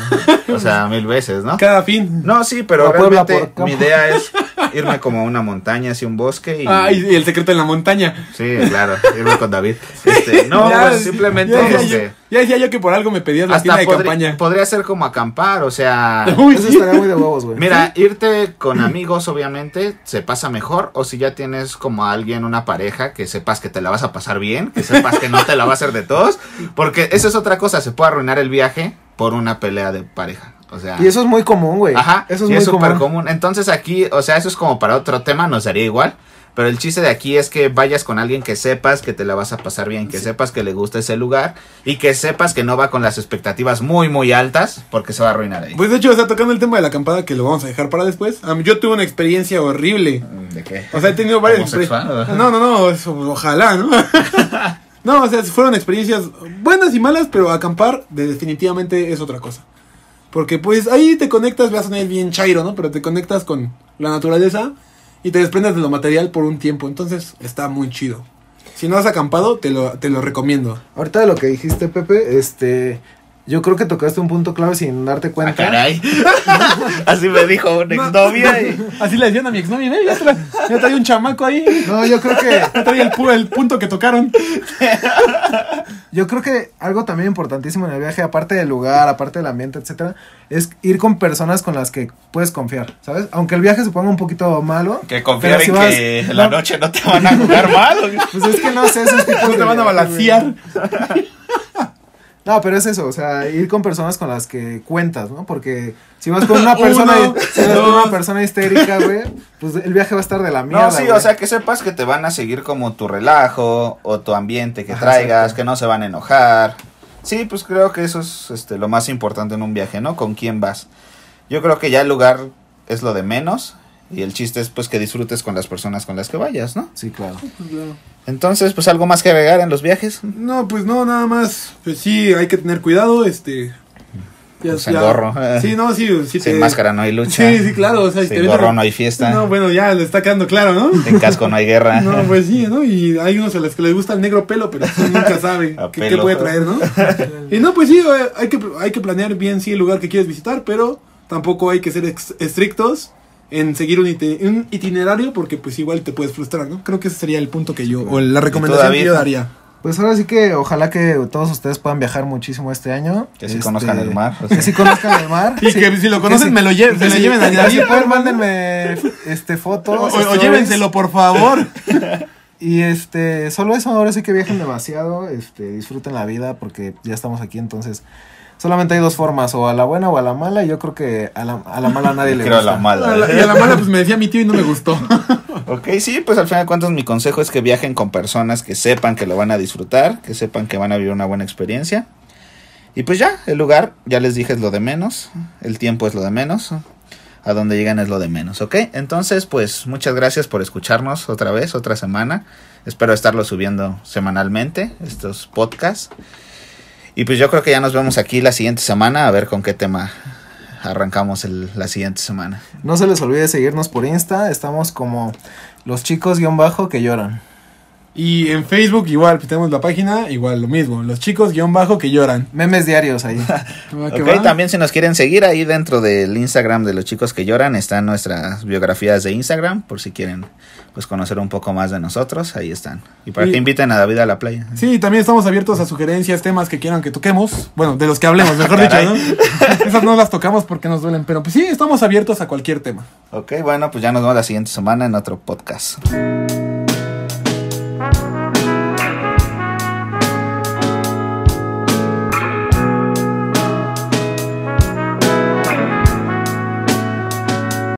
o sea, mil veces, ¿no? Cada fin. No, sí, pero realmente por mi idea es irme como a una montaña, hacia un bosque y... Ah, y, el secreto en la montaña. Sí, claro, irme con David. Este, no, Ya, pues simplemente... Ya, decía este, yo, ya decía yo que por algo me pedías la hasta tienda de podri- campaña. podría ser como acampar, o sea... Uy, Eso estaría muy de huevos, güey. Mira, irte con amigos obviamente se pasa mejor o si ya tienes como a alguien, una pareja, que sepas que te la vas a pasar bien, que sepas que no te la va a hacer de todos, porque esa es otra cosa, se puede arruinar el viaje por una pelea de pareja. O sea, Y eso es muy común, güey. Ajá, Eso es y muy es súper común. común. Entonces aquí, o sea, eso es como para otro tema, nos daría igual. Pero el chiste de aquí es que vayas con alguien que sepas que te la vas a pasar bien, que sepas que le gusta ese lugar y que sepas que no va con las expectativas muy, muy altas porque se va a arruinar ahí. Pues de hecho, o sea, tocando el tema de la acampada, que lo vamos a dejar para después. yo tuve una experiencia horrible. ¿De qué? O sea, he tenido varias ¿Homosexual, experiencias. No, no, no, eso, ojalá, ¿no? no, o sea, fueron experiencias buenas y malas, pero acampar de- definitivamente es otra cosa. Porque pues ahí te conectas, vas a sonar bien chairo, ¿no? Pero te conectas con la naturaleza y te desprendes de lo material por un tiempo. Entonces está muy chido. Si no has acampado, te lo, te lo recomiendo. Ahorita de lo que dijiste, Pepe, este. Yo creo que tocaste un punto clave sin darte Ah, cuenta. caray. Así me dijo una exnovia. y- Así le decían a mi exnovia, ¿eh? ya, tra ya traía un chamaco ahí. No, yo creo que. Ya traía el, pu- el punto que tocaron. Yo creo que algo también importantísimo en el viaje, aparte del lugar, aparte del ambiente, etcétera, es ir con personas con las que puedes confiar, ¿sabes? Aunque el viaje se ponga un poquito malo. Que confiar si en vas- que en la no, noche no te van a jugar mal. Pues es que no sé, esos tipos No te van a balancear. No, pero es eso, o sea, ir con personas con las que cuentas, ¿no? Porque si vas con una persona, Uno, si vas con una persona histérica, güey, pues el viaje va a estar de la mierda. No, sí, o sea, que sepas que te van a seguir como tu relajo o tu ambiente que Ajá, traigas, que no se van a enojar. Sí, pues creo que eso es este, lo más importante en un viaje, ¿no? Con quién vas. Yo creo que ya el lugar es lo de menos y el chiste es pues que disfrutes con las personas con las que vayas, ¿no? Sí, claro. Entonces, pues algo más que agregar en los viajes. No, pues no, nada más. Pues sí, hay que tener cuidado, este. Ya, Pues en gorro. Sí, no, sí, sí. Sin te- máscara no hay lucha. Sí, sí, claro. O sea, si te Sin gorro no hay fiesta. No, bueno, ya le está quedando claro, ¿no? En casco no hay guerra. No, pues sí, ¿no? Y hay unos a los que les gusta el negro pelo, pero nunca sabe A qué, puede traer, ¿no? y no, pues sí, eh, hay que, hay que planear bien, sí, el lugar que quieres visitar, pero tampoco hay que ser ex- estrictos en seguir un, iti- un itinerario porque pues igual te puedes frustrar, ¿no? Creo que ese sería el punto que yo, o la recomendación que yo daría. Pues ahora sí que ojalá que todos ustedes puedan viajar muchísimo este año. Que sí Este, conozcan el mar. o Que sí conozcan el mar. Y Sí, que si lo conocen, sí. me lo, lle- se lo sí. lleven a nadie. si pueden, mándenme este, fotos. o- llévenselo, por favor. Y este, solo eso, ahora sí que viajen demasiado, este, disfruten la vida porque ya estamos aquí, entonces solamente hay dos formas, o a la buena o a la mala, y yo creo que a la, a la mala a nadie le Creo gusta. la mala. A la- y a la mala, pues me decía mi tío y no me gustó. Ok, sí, pues al final de cuentas mi consejo es que viajen con personas que sepan que lo van a disfrutar, que sepan que van a vivir una buena experiencia. Y pues ya, el lugar, ya les dije, es lo de menos, el tiempo es lo de menos, a donde llegan es lo de menos, ¿ok? Entonces, pues muchas gracias por escucharnos otra vez, otra semana. Espero estarlo subiendo semanalmente, estos podcasts. Y pues yo creo que ya nos vemos aquí la siguiente semana, a ver con qué tema arrancamos el- la siguiente semana. No se les olvide seguirnos por Insta, estamos como los chicos guion bajo que lloran. Y en Facebook igual, tenemos la página, igual lo mismo. Los chicos guion bajo que lloran. Memes diarios ahí. ¿Va que Ok, va? también si nos quieren seguir ahí dentro del Instagram de los chicos que lloran, están nuestras biografías de Instagram, por si quieren pues conocer un poco más de nosotros, ahí están. Y para Sí. que inviten a David a la playa. Sí, también estamos abiertos a sugerencias, temas que quieran que toquemos. Bueno, de los que hablemos, mejor dicho, ¿no? Esas no las tocamos porque nos duelen, pero pues sí, estamos abiertos a cualquier tema. Ok, bueno, pues ya nos vemos la siguiente semana en otro podcast.